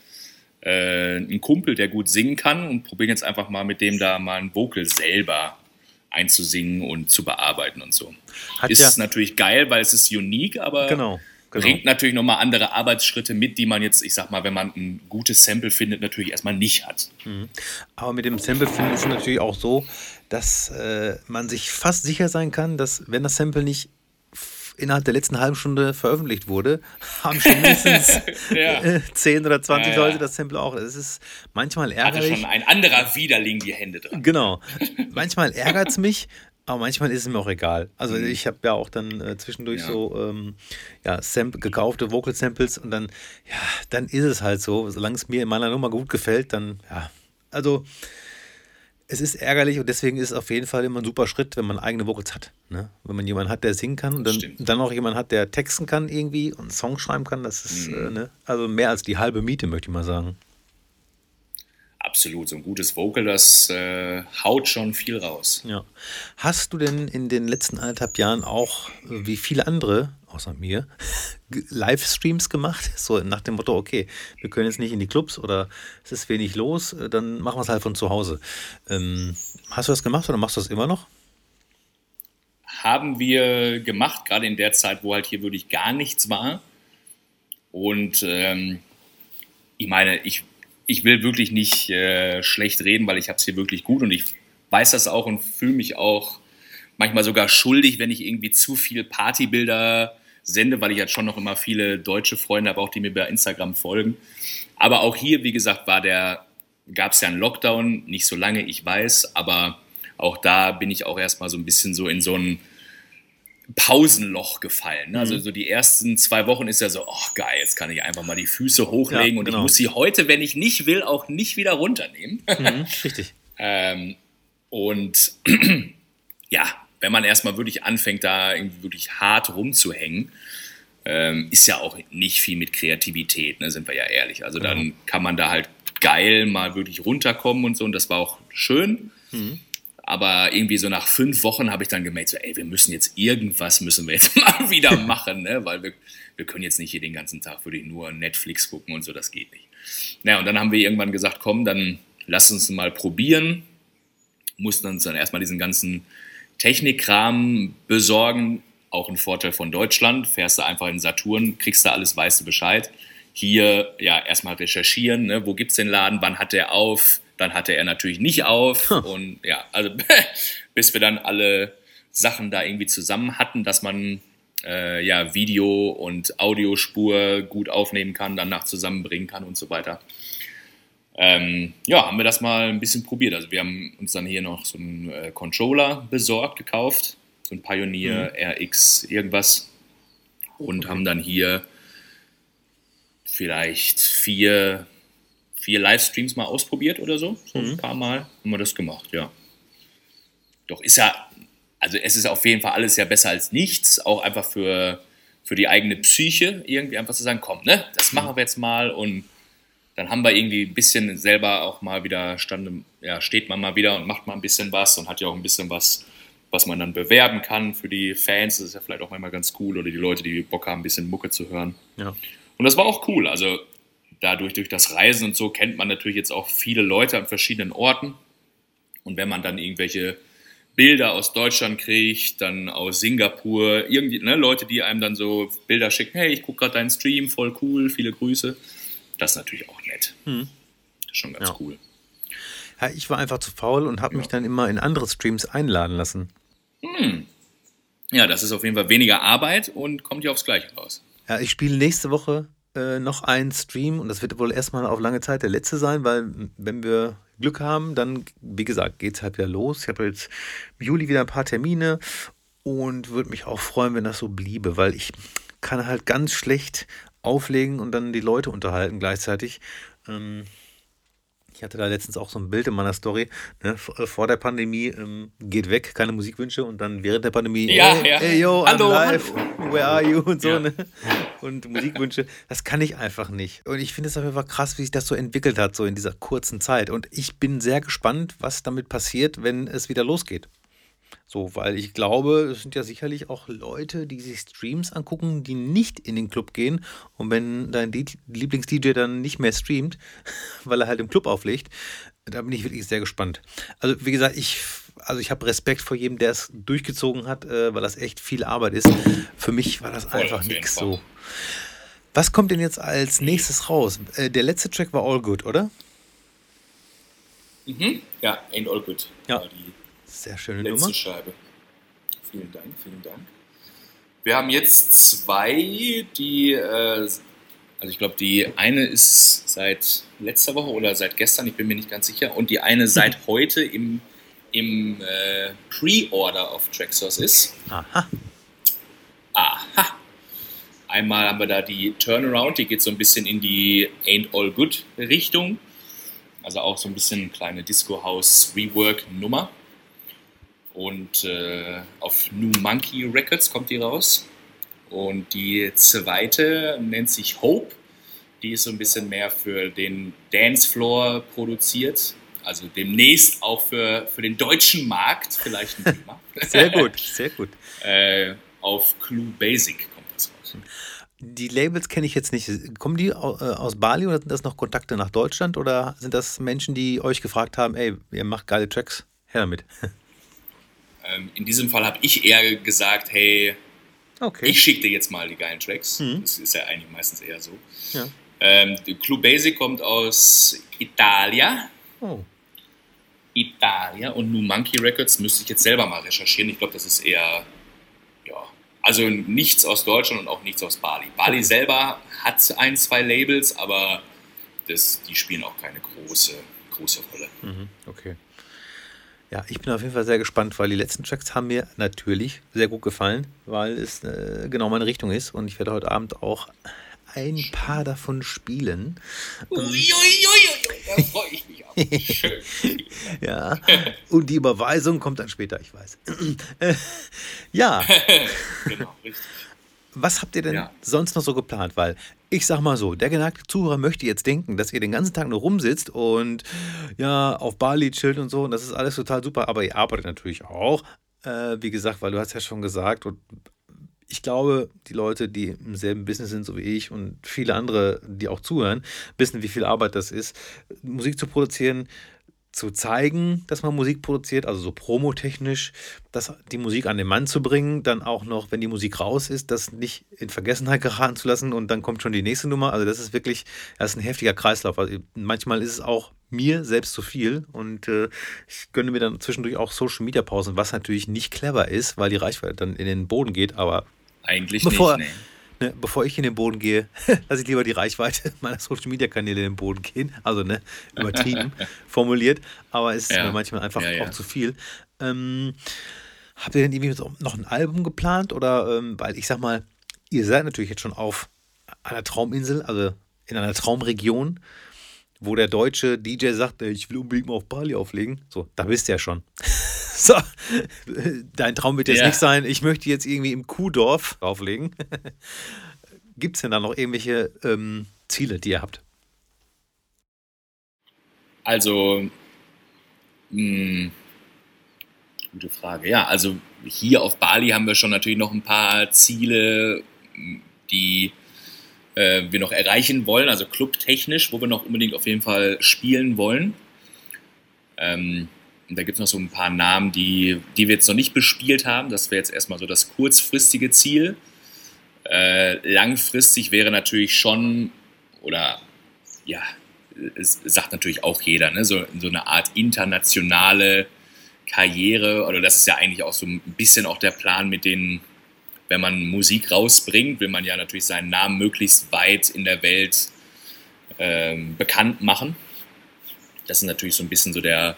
äh, einen Kumpel, der gut singen kann und probieren jetzt einfach mal mit dem da mal ein Vocal selber einzusingen und zu bearbeiten und so. Hat ist ja natürlich geil, weil es ist unique, aber genau Genau. Bringt natürlich nochmal andere Arbeitsschritte mit, die man jetzt, ich sag mal, wenn man ein gutes Sample findet, natürlich erstmal nicht hat. Mhm. Aber mit dem Sample finden ist es natürlich auch so, dass äh, man sich fast sicher sein kann, dass wenn das Sample nicht innerhalb der letzten halben Stunde veröffentlicht wurde, haben schon mindestens ja. 10 oder 20 ja, ja. Leute das Sample auch. Es ist manchmal ärgerlich. Hatte schon ein anderer Widerling die Hände dran. Genau. Manchmal ärgert es mich, aber manchmal ist es mir auch egal. Also mhm. ich habe ja auch dann äh, zwischendurch ja. so ähm, ja, Sample, gekaufte Vocal Samples und dann, ja, dann ist es halt so. Solange es mir in meiner Nummer gut gefällt, dann, ja. Also es ist ärgerlich und deswegen ist es auf jeden Fall immer ein super Schritt, wenn man eigene Vocals hat. Ne? Wenn man jemanden hat, der singen kann und dann, dann auch jemanden hat, der texten kann irgendwie und Songs schreiben kann, das ist mhm. äh, ne? also mehr als die halbe Miete, möchte ich mal sagen. Absolut, so ein gutes Vocal, das äh, haut schon viel raus. Ja. Hast du denn in den letzten anderthalb Jahren auch, äh, wie viele andere, außer mir, Livestreams gemacht? So nach dem Motto, okay, wir können jetzt nicht in die Clubs oder es ist wenig los, äh, dann machen wir es halt von zu Hause. Ähm, hast du das gemacht oder machst du das immer noch? Haben wir gemacht, gerade in der Zeit, wo halt hier wirklich gar nichts war. Und ähm, ich meine, ich, ich will wirklich nicht äh, schlecht reden, weil ich habe es hier wirklich gut und ich weiß das auch und fühle mich auch manchmal sogar schuldig, wenn ich irgendwie zu viel Partybilder sende, weil ich jetzt schon noch immer viele deutsche Freunde habe, auch die mir bei Instagram folgen. Aber auch hier, wie gesagt, war der, gab es ja einen Lockdown, nicht so lange, ich weiß, aber auch da bin ich auch erstmal so ein bisschen so in so ein Pausenloch gefallen. Ne? Also mhm. Also so die ersten zwei Wochen ist ja so, oh geil, jetzt kann ich einfach mal die Füße hochlegen ja, und genau. ich muss sie heute, wenn ich nicht will, auch nicht wieder runternehmen. Mhm, richtig. ähm, und ja, wenn man erstmal wirklich anfängt, da irgendwie wirklich hart rumzuhängen, ähm, ist ja auch nicht viel mit Kreativität, ne, sind wir ja ehrlich. Also dann mhm. kann man da halt geil mal wirklich runterkommen und so und das war auch schön. Mhm. Aber irgendwie so nach fünf Wochen habe ich dann gemerkt, so, ey, wir müssen jetzt irgendwas müssen wir jetzt mal wieder machen, ne? weil wir, wir können jetzt nicht hier den ganzen Tag wirklich nur Netflix gucken und so, das geht nicht. Naja, und dann haben wir irgendwann gesagt, komm, dann lass uns mal probieren. Mussten uns dann erstmal diesen ganzen Technikkram besorgen. Auch ein Vorteil von Deutschland. Fährst du einfach in Saturn, kriegst du alles, weißt du Bescheid. Hier ja erstmal recherchieren, ne? wo gibt es den Laden, wann hat der auf, dann hatte er natürlich nicht auf. Hm. Und ja, also bis wir dann alle Sachen da irgendwie zusammen hatten, dass man äh, ja Video- und Audiospur gut aufnehmen kann, danach zusammenbringen kann und so weiter ähm, ja, haben wir das mal ein bisschen probiert. Also wir haben uns dann hier noch so einen äh, Controller besorgt, gekauft, so ein Pioneer mhm. RX irgendwas und okay. haben dann hier vielleicht vier, vier Livestreams mal ausprobiert oder so. So mhm. ein paar Mal haben wir das gemacht, ja. Doch ist ja, also es ist auf jeden Fall alles ja besser als nichts, auch einfach für, für die eigene Psyche, irgendwie einfach zu sagen, komm, ne, das mhm. machen wir jetzt mal und dann haben wir irgendwie ein bisschen selber auch mal wieder, stand, ja, steht man mal wieder und macht mal ein bisschen was und hat ja auch ein bisschen was, was man dann bewerben kann für die Fans. Das ist ja vielleicht auch manchmal ganz cool oder die Leute, die Bock haben, ein bisschen Mucke zu hören. Ja. Und das war auch cool. Also dadurch, durch das Reisen und so, kennt man natürlich jetzt auch viele Leute an verschiedenen Orten. Und wenn man dann irgendwelche Bilder aus Deutschland kriegt, dann aus Singapur, irgendwie, ne, Leute, die einem dann so Bilder schicken, hey, ich gucke gerade deinen Stream, voll cool, viele Grüße. Das ist natürlich auch nett. Hm. Das ist schon ganz ja. cool. Ja, ich war einfach zu faul und habe ja. mich dann immer in andere Streams einladen lassen. Hm. Ja, das ist auf jeden Fall weniger Arbeit und kommt ja aufs Gleiche raus. Ja, ich spiele nächste Woche äh, noch einen Stream und das wird wohl erstmal auf lange Zeit der letzte sein, weil wenn wir Glück haben, dann, wie gesagt, geht es halt wieder los. Ich habe jetzt im Juli wieder ein paar Termine und würde mich auch freuen, wenn das so bliebe, weil ich kann halt ganz schlecht auflegen und dann die Leute unterhalten gleichzeitig. Ähm, ich hatte da letztens auch so ein Bild in meiner Story. Ne, äh, vor der Pandemie ähm, geht weg, keine Musikwünsche und dann während der Pandemie, ja, hey, ja. hey yo, hallo, I'm live, hallo. where are you und so. Ja. Ne? Und Musikwünsche, das kann ich einfach nicht. Und ich finde es einfach krass, wie sich das so entwickelt hat, so in dieser kurzen Zeit. Und ich bin sehr gespannt, was damit passiert, wenn es wieder losgeht. So, weil ich glaube, es sind ja sicherlich auch Leute, die sich Streams angucken, die nicht in den Club gehen. Und wenn dein Lieblings-DJ dann nicht mehr streamt, weil er halt im Club auflegt, da bin ich wirklich sehr gespannt. Also, wie gesagt, ich, also ich habe Respekt vor jedem, der es durchgezogen hat, äh, weil das echt viel Arbeit ist. Für mich war das einfach nichts so. Was kommt denn jetzt als nächstes raus? Äh, der letzte Track war All Good, oder? Mhm. Ja, Ain't All Good. Ja. Die sehr schöne letzte Nummer. Scheibe. Vielen Dank, vielen Dank. Wir haben jetzt zwei, die, äh, also ich glaube, die eine ist seit letzter Woche oder seit gestern, ich bin mir nicht ganz sicher, und die eine seit heute im, im äh, Pre-Order auf Traxxas ist. Aha. Aha. Einmal haben wir da die Turnaround, die geht so ein bisschen in die Ain't All Good Richtung. Also auch so ein bisschen eine kleine Disco House Rework Nummer. Und äh, auf New Monkey Records kommt die raus. Und die zweite nennt sich Hope. Die ist so ein bisschen mehr für den Dancefloor produziert. Also demnächst auch für, für den deutschen Markt vielleicht ein Thema. sehr gut, sehr gut. äh, auf Clue Basic kommt das raus. Die Labels kenne ich jetzt nicht. Kommen die äh, aus Bali oder sind das noch Kontakte nach Deutschland oder sind das Menschen, die euch gefragt haben, ey, ihr macht geile Tracks, her damit? Ähm, in diesem Fall habe ich eher gesagt, hey, okay. ich schicke dir jetzt mal die geilen Tracks. Mhm. Das ist ja eigentlich meistens eher so. Ja. Ähm, Club Basic kommt aus Italia. Oh. Italia und New Monkey Records müsste ich jetzt selber mal recherchieren. Ich glaube, das ist eher, ja, also nichts aus Deutschland und auch nichts aus Bali. Bali selber hat ein, zwei Labels, aber das, die spielen auch keine große, große Rolle. Mhm, okay. Ja, ich bin auf jeden Fall sehr gespannt, weil die letzten Tracks haben mir natürlich sehr gut gefallen, weil es äh, genau meine Richtung ist und ich werde heute Abend auch ein paar davon spielen. Uiuiui, da freue ich mich auch. Schön. ja, und die Überweisung kommt dann später, ich weiß. ja. genau, richtig. Was habt ihr denn ja. sonst noch so geplant? Weil ich sag mal so, der geneigte Zuhörer möchte jetzt denken, dass ihr den ganzen Tag nur rumsitzt und ja, auf Bali chillt und so und das ist alles total super, aber ihr arbeitet natürlich auch. Äh, wie gesagt, weil du hast ja schon gesagt und ich glaube, die Leute, die im selben Business sind, so wie ich und viele andere, die auch zuhören, wissen, wie viel Arbeit das ist, Musik zu produzieren, zu zeigen, dass man Musik produziert, also so promotechnisch, das, die Musik an den Mann zu bringen, dann auch noch, wenn die Musik raus ist, das nicht in Vergessenheit geraten zu lassen und dann kommt schon die nächste Nummer. Also das ist wirklich, das ist ein heftiger Kreislauf. Also manchmal ist es auch mir selbst zu viel und äh, ich gönne mir dann zwischendurch auch Social Media Pausen, was natürlich nicht clever ist, weil die Reichweite dann in den Boden geht, aber eigentlich bevor, nicht. Nee. Ne, bevor ich in den Boden gehe, lasse ich lieber die Reichweite meiner Social Media Kanäle in den Boden gehen. Also ne, übertrieben formuliert, aber es ist ja. mir manchmal einfach ja, ja. auch zu viel. Ähm, habt ihr denn irgendwie noch ein Album geplant? Oder ähm, weil ich sag mal, ihr seid natürlich jetzt schon auf einer Trauminsel, also in einer Traumregion, wo der deutsche DJ sagt, ich will unbedingt mal auf Bali auflegen. So, da bist du ja schon. So, dein Traum wird jetzt ja. nicht sein, ich möchte jetzt irgendwie im Kuhdorf auflegen. Gibt es denn da noch irgendwelche ähm, Ziele, die ihr habt? Also, mh, hm, gute Frage. Ja, also hier auf Bali haben wir schon natürlich noch ein paar Ziele, die äh, wir noch erreichen wollen, also clubtechnisch, wo wir noch unbedingt auf jeden Fall spielen wollen. Ähm, da gibt es noch so ein paar Namen, die, die wir jetzt noch nicht bespielt haben. Das wäre jetzt erstmal so das kurzfristige Ziel. Äh, langfristig wäre natürlich schon, oder ja, es sagt natürlich auch jeder, ne? so, so eine Art internationale Karriere, oder das ist ja eigentlich auch so ein bisschen auch der Plan mit den, wenn man Musik rausbringt, will man ja natürlich seinen Namen möglichst weit in der Welt äh, bekannt machen. Das ist natürlich so ein bisschen so der,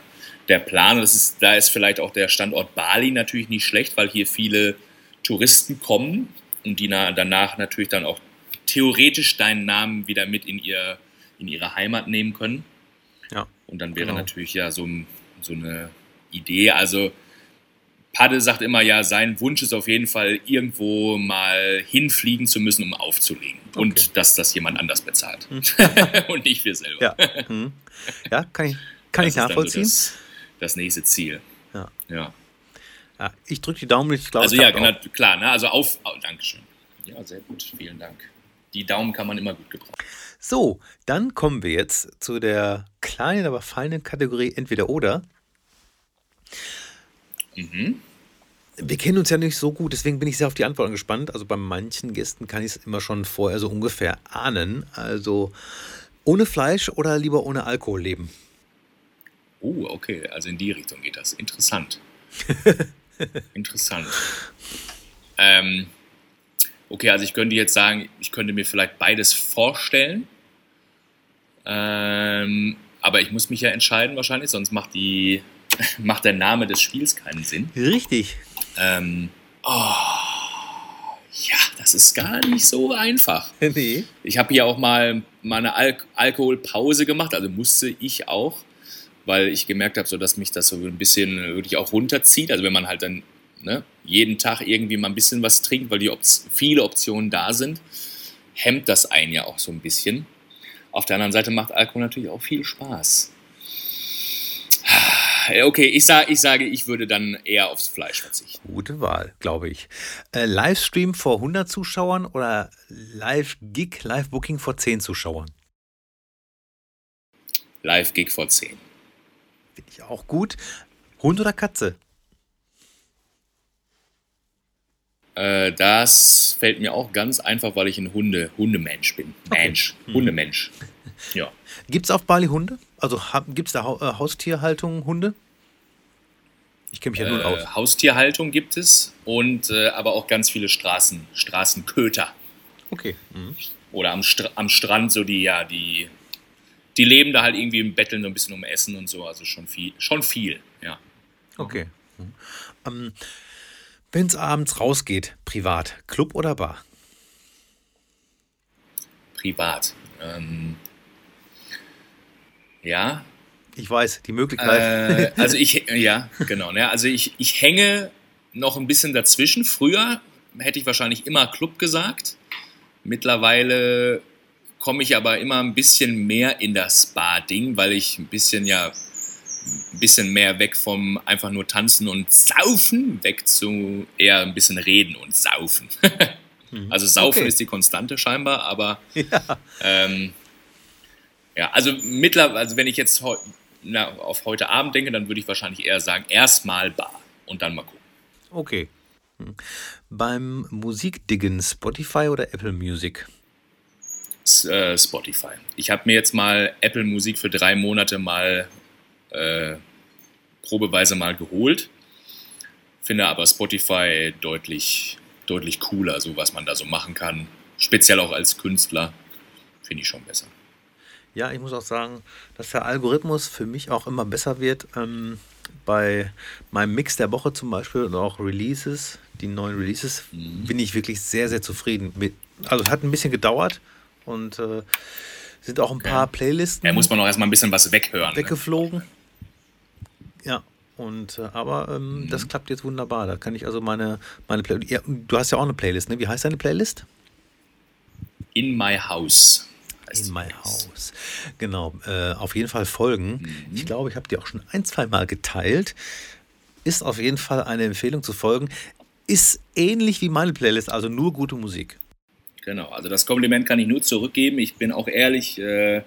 der Plan. Das ist, da ist vielleicht auch der Standort Bali natürlich nicht schlecht, weil hier viele Touristen kommen und die na, danach natürlich dann auch theoretisch deinen Namen wieder mit in, ihr, in ihre Heimat nehmen können. Ja. Und dann wäre genau. natürlich ja so, so eine Idee. Also Padde sagt immer ja, sein Wunsch ist auf jeden Fall, irgendwo mal hinfliegen zu müssen, um aufzulegen. Okay. Und dass das jemand anders bezahlt. Hm. und nicht wir selber. Ja, hm. ja kann ich, kann ich nachvollziehen. So das nächste Ziel. Ja. ja. ja ich drücke die Daumen, ich glaube. Also ja, genau, klar, ne? also auf, oh, Dankeschön. Ja, sehr gut, vielen Dank. Die Daumen kann man immer gut gebrauchen. So, dann kommen wir jetzt zu der kleinen, aber feinen Kategorie entweder oder. Mhm. Wir kennen uns ja nicht so gut, deswegen bin ich sehr auf die Antworten gespannt. Also bei manchen Gästen kann ich es immer schon vorher so ungefähr ahnen. Also ohne Fleisch oder lieber ohne Alkohol leben? Oh, okay, also in die Richtung geht das. Interessant. Interessant. Ähm, okay, also ich könnte jetzt sagen, ich könnte mir vielleicht beides vorstellen. Ähm, aber ich muss mich ja entscheiden wahrscheinlich, sonst macht, die, macht der Name des Spiels keinen Sinn. Richtig. Ähm, oh, ja, das ist gar nicht so einfach. Nee. Ich habe hier auch mal, mal eine Al Alkoholpause gemacht, also musste ich auch weil ich gemerkt habe, so dass mich das so ein bisschen wirklich auch runterzieht. Also wenn man halt dann ne, jeden Tag irgendwie mal ein bisschen was trinkt, weil die Op viele Optionen da sind, hemmt das einen ja auch so ein bisschen. Auf der anderen Seite macht Alkohol natürlich auch viel Spaß. Okay, ich, sag, ich sage, ich würde dann eher aufs Fleisch verzichten. Gute Wahl, glaube ich. Äh, Livestream vor 100 Zuschauern oder Live-Gig, Live-Booking vor 10 Zuschauern? Live-Gig vor 10. Finde ich auch gut. Hund oder Katze? Äh, das fällt mir auch ganz einfach, weil ich ein Hunde, Hundemensch bin. Mensch, Hm. Hundemensch. Ja. Gibt es auf Bali Hunde? Also gibt es da Hau- äh, Haustierhaltung Hunde? Ich kenne mich ja null Äh, aus. Haustierhaltung gibt es und äh, aber auch ganz viele Straßen, Straßenköter. Okay. Mhm. Oder am, Str am Strand so die, ja, die, die leben da halt irgendwie im Betteln so ein bisschen um Essen und so, also schon viel, schon viel, ja. Okay. Mhm. Ähm, Wenn es abends rausgeht, privat, Club oder Bar? Privat. Ähm, ja, Ich weiß, die Möglichkeit. Äh, also ich, ja, genau. Ne? Also ich, ich hänge noch ein bisschen dazwischen. Früher hätte ich wahrscheinlich immer Club gesagt. Mittlerweile komme ich aber immer ein bisschen mehr in das Spa-Ding, weil ich ein bisschen ja ein bisschen mehr weg vom einfach nur tanzen und saufen, weg zu eher ein bisschen reden und saufen. also saufen Okay. ist die Konstante scheinbar, aber ja. ähm, ja, also mittlerweile, also wenn ich jetzt heu, na, auf heute Abend denke, dann würde ich wahrscheinlich eher sagen, erstmal Bar und dann mal gucken. Okay. Mhm. Beim Musikdiggen Spotify oder Apple Music? Äh, Spotify. Ich habe mir jetzt mal Apple Musik für drei Monate mal äh, probeweise mal geholt. Finde aber Spotify deutlich, deutlich cooler, so was man da so machen kann. Speziell auch als Künstler. Finde ich schon besser. Ja, ich muss auch sagen, dass der Algorithmus für mich auch immer besser wird. Ähm, bei meinem Mix der Woche zum Beispiel und auch Releases, die neuen Releases, bin ich wirklich sehr, sehr zufrieden mit. Also es hat ein bisschen gedauert und äh, sind auch ein paar Playlisten Da muss man auch erstmal ein bisschen was weghören. Ne? weggeflogen. Ja, und äh, aber ähm, das klappt jetzt wunderbar. Da kann ich also meine, meine Playlist. Ja, du hast ja auch eine Playlist, ne? Wie heißt deine Playlist? In My House. In my house. Genau, äh, auf jeden Fall folgen. Ich glaube, ich habe die auch schon ein, zwei Mal geteilt. Ist auf jeden Fall eine Empfehlung zu folgen. Ist ähnlich wie meine Playlist, also nur gute Musik. Genau, also das Kompliment kann ich nur zurückgeben. Ich bin auch ehrlich, äh,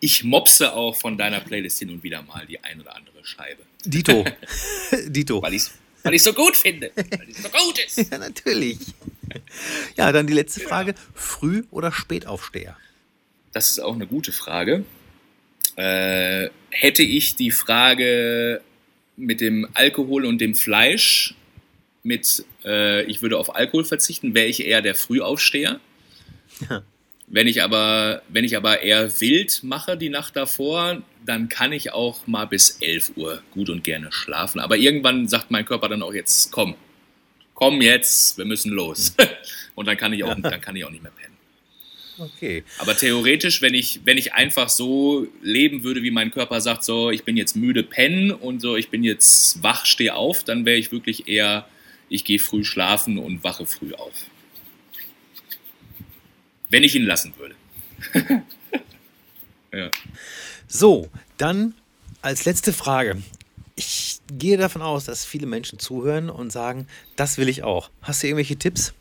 ich mopse auch von deiner Playlist hin und wieder mal die ein oder andere Scheibe. Dito. Dito. Weil ich es weil ich's so gut finde. Weil es so gut ist. Ja, natürlich. Ja, dann die letzte Frage. Früh- oder Spätaufsteher? Das ist auch eine gute Frage. Äh, hätte ich die Frage mit dem Alkohol und dem Fleisch mit, äh, ich würde auf Alkohol verzichten, wäre ich eher der Frühaufsteher. Ja. Wenn ich aber, wenn ich aber eher wild mache die Nacht davor, dann kann ich auch mal bis 11 Uhr gut und gerne schlafen. Aber irgendwann sagt mein Körper dann auch jetzt, komm, komm jetzt, wir müssen los. Und dann kann ich auch, dann kann ich auch nicht mehr pennen. Okay. Aber theoretisch, wenn ich, wenn ich einfach so leben würde, wie mein Körper sagt, so, ich bin jetzt müde, pennen und so, ich bin jetzt wach, stehe auf, dann wäre ich wirklich eher, ich gehe früh schlafen und wache früh auf. Wenn ich ihn lassen würde. ja. So, dann als letzte Frage. Ich gehe davon aus, dass viele Menschen zuhören und sagen, das will ich auch. Hast du irgendwelche Tipps?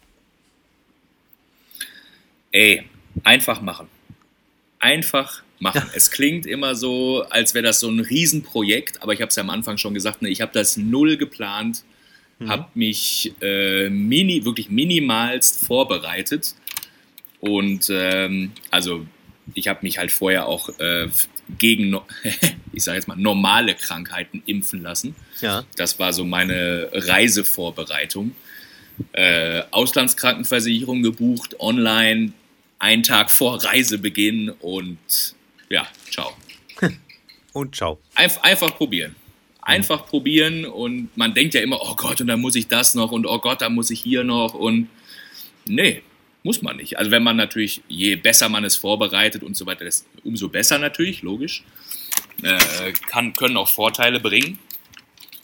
Ey, einfach machen. Einfach machen. Es klingt immer so, als wäre das so ein Riesenprojekt, aber ich habe es ja am Anfang schon gesagt, ne, ich habe das null geplant, habe mich äh, mini, wirklich minimalst vorbereitet und ähm, also ich habe mich halt vorher auch äh, gegen, no ich sage jetzt mal, normale Krankheiten impfen lassen. Ja. Das war so meine Reisevorbereitung. Äh, Auslandskrankenversicherung gebucht, online, einen Tag vor Reisebeginn und ja, ciao. Und ciao. Einf einfach probieren. Einfach probieren und man denkt ja immer, oh Gott, und dann muss ich das noch und oh Gott, da muss ich hier noch und nee, muss man nicht. Also wenn man natürlich, je besser man es vorbereitet und so weiter, das, umso besser natürlich, logisch. Äh, kann, können auch Vorteile bringen,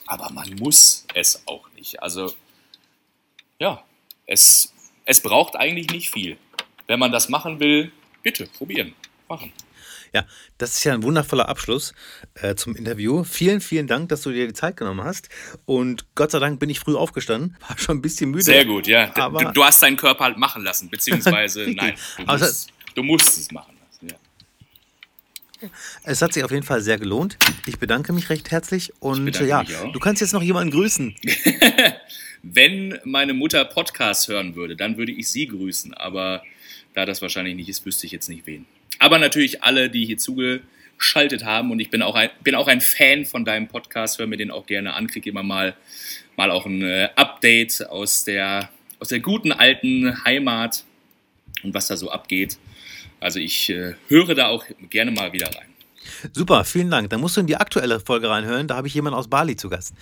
aber man muss es auch nicht. Also ja, es, es braucht eigentlich nicht viel. Wenn man das machen will, bitte probieren, machen. Ja, das ist ja ein wundervoller Abschluss äh, zum Interview. Vielen, vielen Dank, dass du dir die Zeit genommen hast. Und Gott sei Dank bin ich früh aufgestanden. War schon ein bisschen müde. Sehr gut, ja. Aber- du, du hast deinen Körper halt machen lassen, beziehungsweise nein, du musst, du musst es machen lassen. Ja. Es hat sich auf jeden Fall sehr gelohnt. Ich bedanke mich recht herzlich. Und ja, du kannst jetzt noch jemanden grüßen. Wenn meine Mutter Podcast hören würde, dann würde ich sie grüßen. Aber da das wahrscheinlich nicht ist, wüsste ich jetzt nicht wen. Aber natürlich alle, die hier zugeschaltet haben. Und ich bin auch ein, bin auch ein Fan von deinem Podcast, höre mir den auch gerne an, kriege immer mal, mal auch ein äh, Update aus der, aus der guten alten Heimat und was da so abgeht. Also ich äh, höre da auch gerne mal wieder rein. Super, vielen Dank. Dann musst du in die aktuelle Folge reinhören. Da habe ich jemanden aus Bali zu Gast.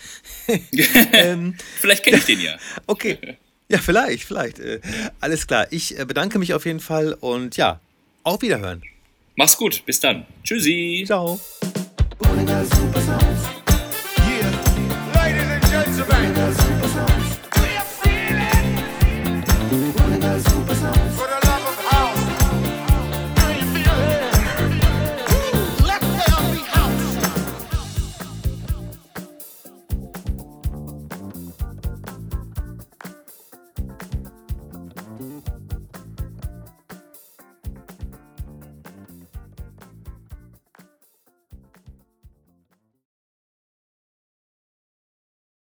ähm, vielleicht kenne ich den ja. Okay. Ja, vielleicht, vielleicht. Äh, alles klar. Ich äh, bedanke mich auf jeden Fall und ja, auf Wiederhören. Mach's gut. Bis dann. Tschüssi. Ciao.